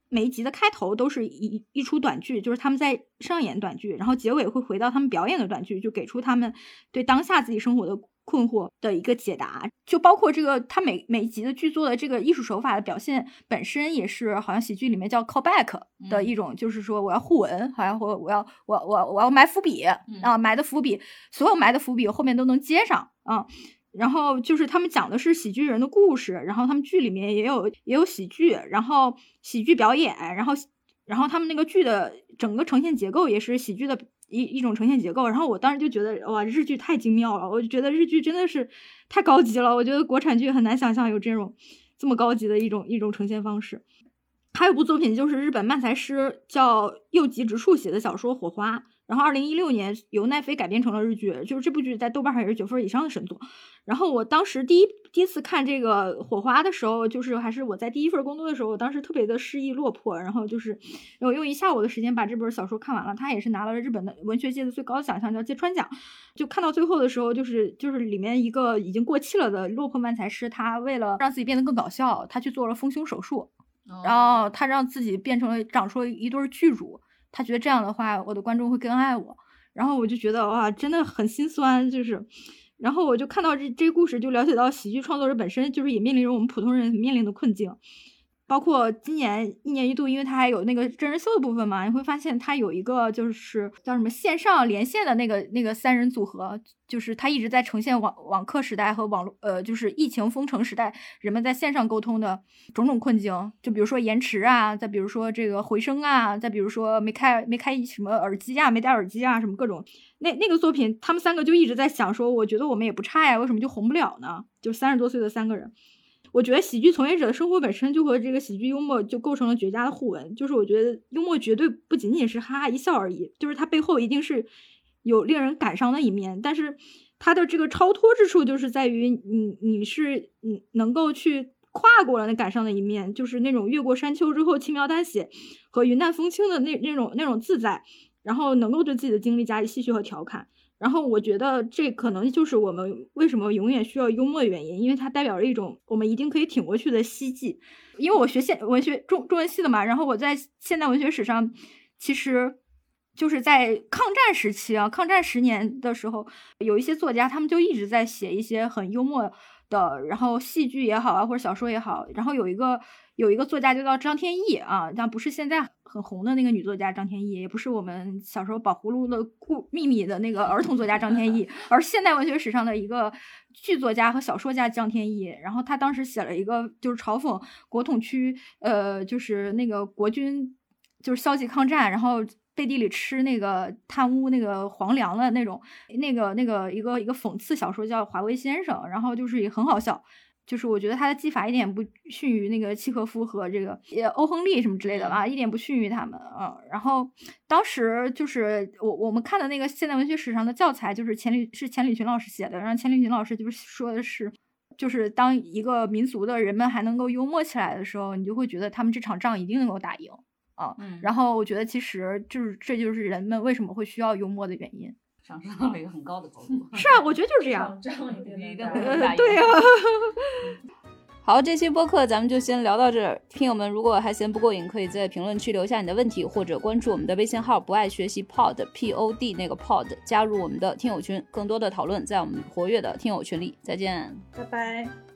每一集的开头都是一一出短剧，就是他们在上演短剧，然后结尾会回到他们表演的短剧，就给出他们对当下自己生活的困惑的一个解答。就包括这个他每每一集的剧作的这个艺术手法的表现本身，也是好像喜剧里面叫 callback 的一种，就是说我要互文，好像我我要我我我要埋伏笔啊，埋的伏笔，所有埋的伏笔后面都能接上啊。然后就是他们讲的是喜剧人的故事，然后他们剧里面也有也有喜剧，然后喜剧表演，然后然后他们那个剧的整个呈现结构也是喜剧的一一种呈现结构。然后我当时就觉得哇，日剧太精妙了，我就觉得日剧真的是太高级了。我觉得国产剧很难想象有这种这么高级的一种一种呈现方式。还有部作品就是日本漫才师叫右吉直树写的小说《火花》，然后二零一六年由奈飞改编成了日剧，就是这部剧在豆瓣上也是九分以上的神作。然后我当时第一第一次看这个《火花》的时候，就是还是我在第一份工作的时候，我当时特别的失意落魄，然后就是我用一下午的时间把这本小说看完了，他也是拿了日本的文学界的最高的奖项，叫芥川奖。就看到最后的时候，就是就是里面一个已经过气了的落魄漫才师，他为了让自己变得更搞笑，他去做了丰胸手术。哦然后他让自己变成了长出了一对巨乳，他觉得这样的话，我的观众会更爱我。然后我就觉得哇，真的很心酸，就是，然后我就看到这这故事，就了解到喜剧创作者本身就是也面临着我们普通人面临的困境。包括今年一年一度，因为它还有那个真人秀的部分嘛，你会发现它有一个就是叫什么线上连线的那个那个三人组合，就是它一直在呈现网网课时代和网络呃就是疫情封城时代人们在线上沟通的种种困境，就比如说延迟啊，再比如说这个回声啊，再比如说没开没开什么耳机啊，没戴耳机啊，什么各种。那那个作品，他们三个就一直在想说，我觉得我们也不差呀，为什么就红不了呢？就三十多岁的三个人。我觉得喜剧从业者的生活本身就和这个喜剧幽默就构成了绝佳的互文。就是我觉得幽默绝对不仅仅是哈哈一笑而已，就是它背后一定是有令人感伤的一面。但是它的这个超脱之处就是在于你你是你能够去跨过了那感伤的一面，就是那种越过山丘之后轻描淡写和云淡风轻的那那种那种自在，然后能够对自己的经历加以戏谑和调侃。然后我觉得这可能就是我们为什么永远需要幽默的原因，因为它代表着一种我们一定可以挺过去的希冀。因为我学现文学中中文系的嘛，然后我在现代文学史上，其实就是在抗战时期啊，抗战十年的时候，有一些作家他们就一直在写一些很幽默的，然后戏剧也好啊，或者小说也好，然后有一个有一个作家就叫张天翼啊，但不是现在很红的那个女作家张天翼，也不是我们小时候宝葫芦的故秘密的那个儿童作家张天翼，[laughs] 而现代文学史上的一个剧作家和小说家张天翼。然后他当时写了一个就是嘲讽国统区，呃，就是那个国军就是消极抗战，然后。背地里吃那个贪污那个皇粮的那种，那个那个一个一个讽刺小说叫《华为先生》，然后就是也很好笑，就是我觉得他的技法一点不逊于那个契诃夫和这个也欧亨利什么之类的啊，一点不逊于他们啊。然后当时就是我我们看的那个现代文学史上的教材，就是钱理是钱理群老师写的，然后钱理群老师就是说的是。就是当一个民族的人们还能够幽默起来的时候，你就会觉得他们这场仗一定能够打赢啊。嗯，然后我觉得其实就是这就是人们为什么会需要幽默的原因。上升到了一个很高的高度。[laughs] 是啊，我觉得就是这样。这样一定一定呃，对呀、好，这期播客咱们就先聊到这儿。听友们如果还嫌不过瘾，可以在评论区留下你的问题，或者关注我们的微信号“不爱学习 Pod P O D” 那个 Pod，加入我们的听友群，更多的讨论在我们活跃的听友群里。再见。拜拜。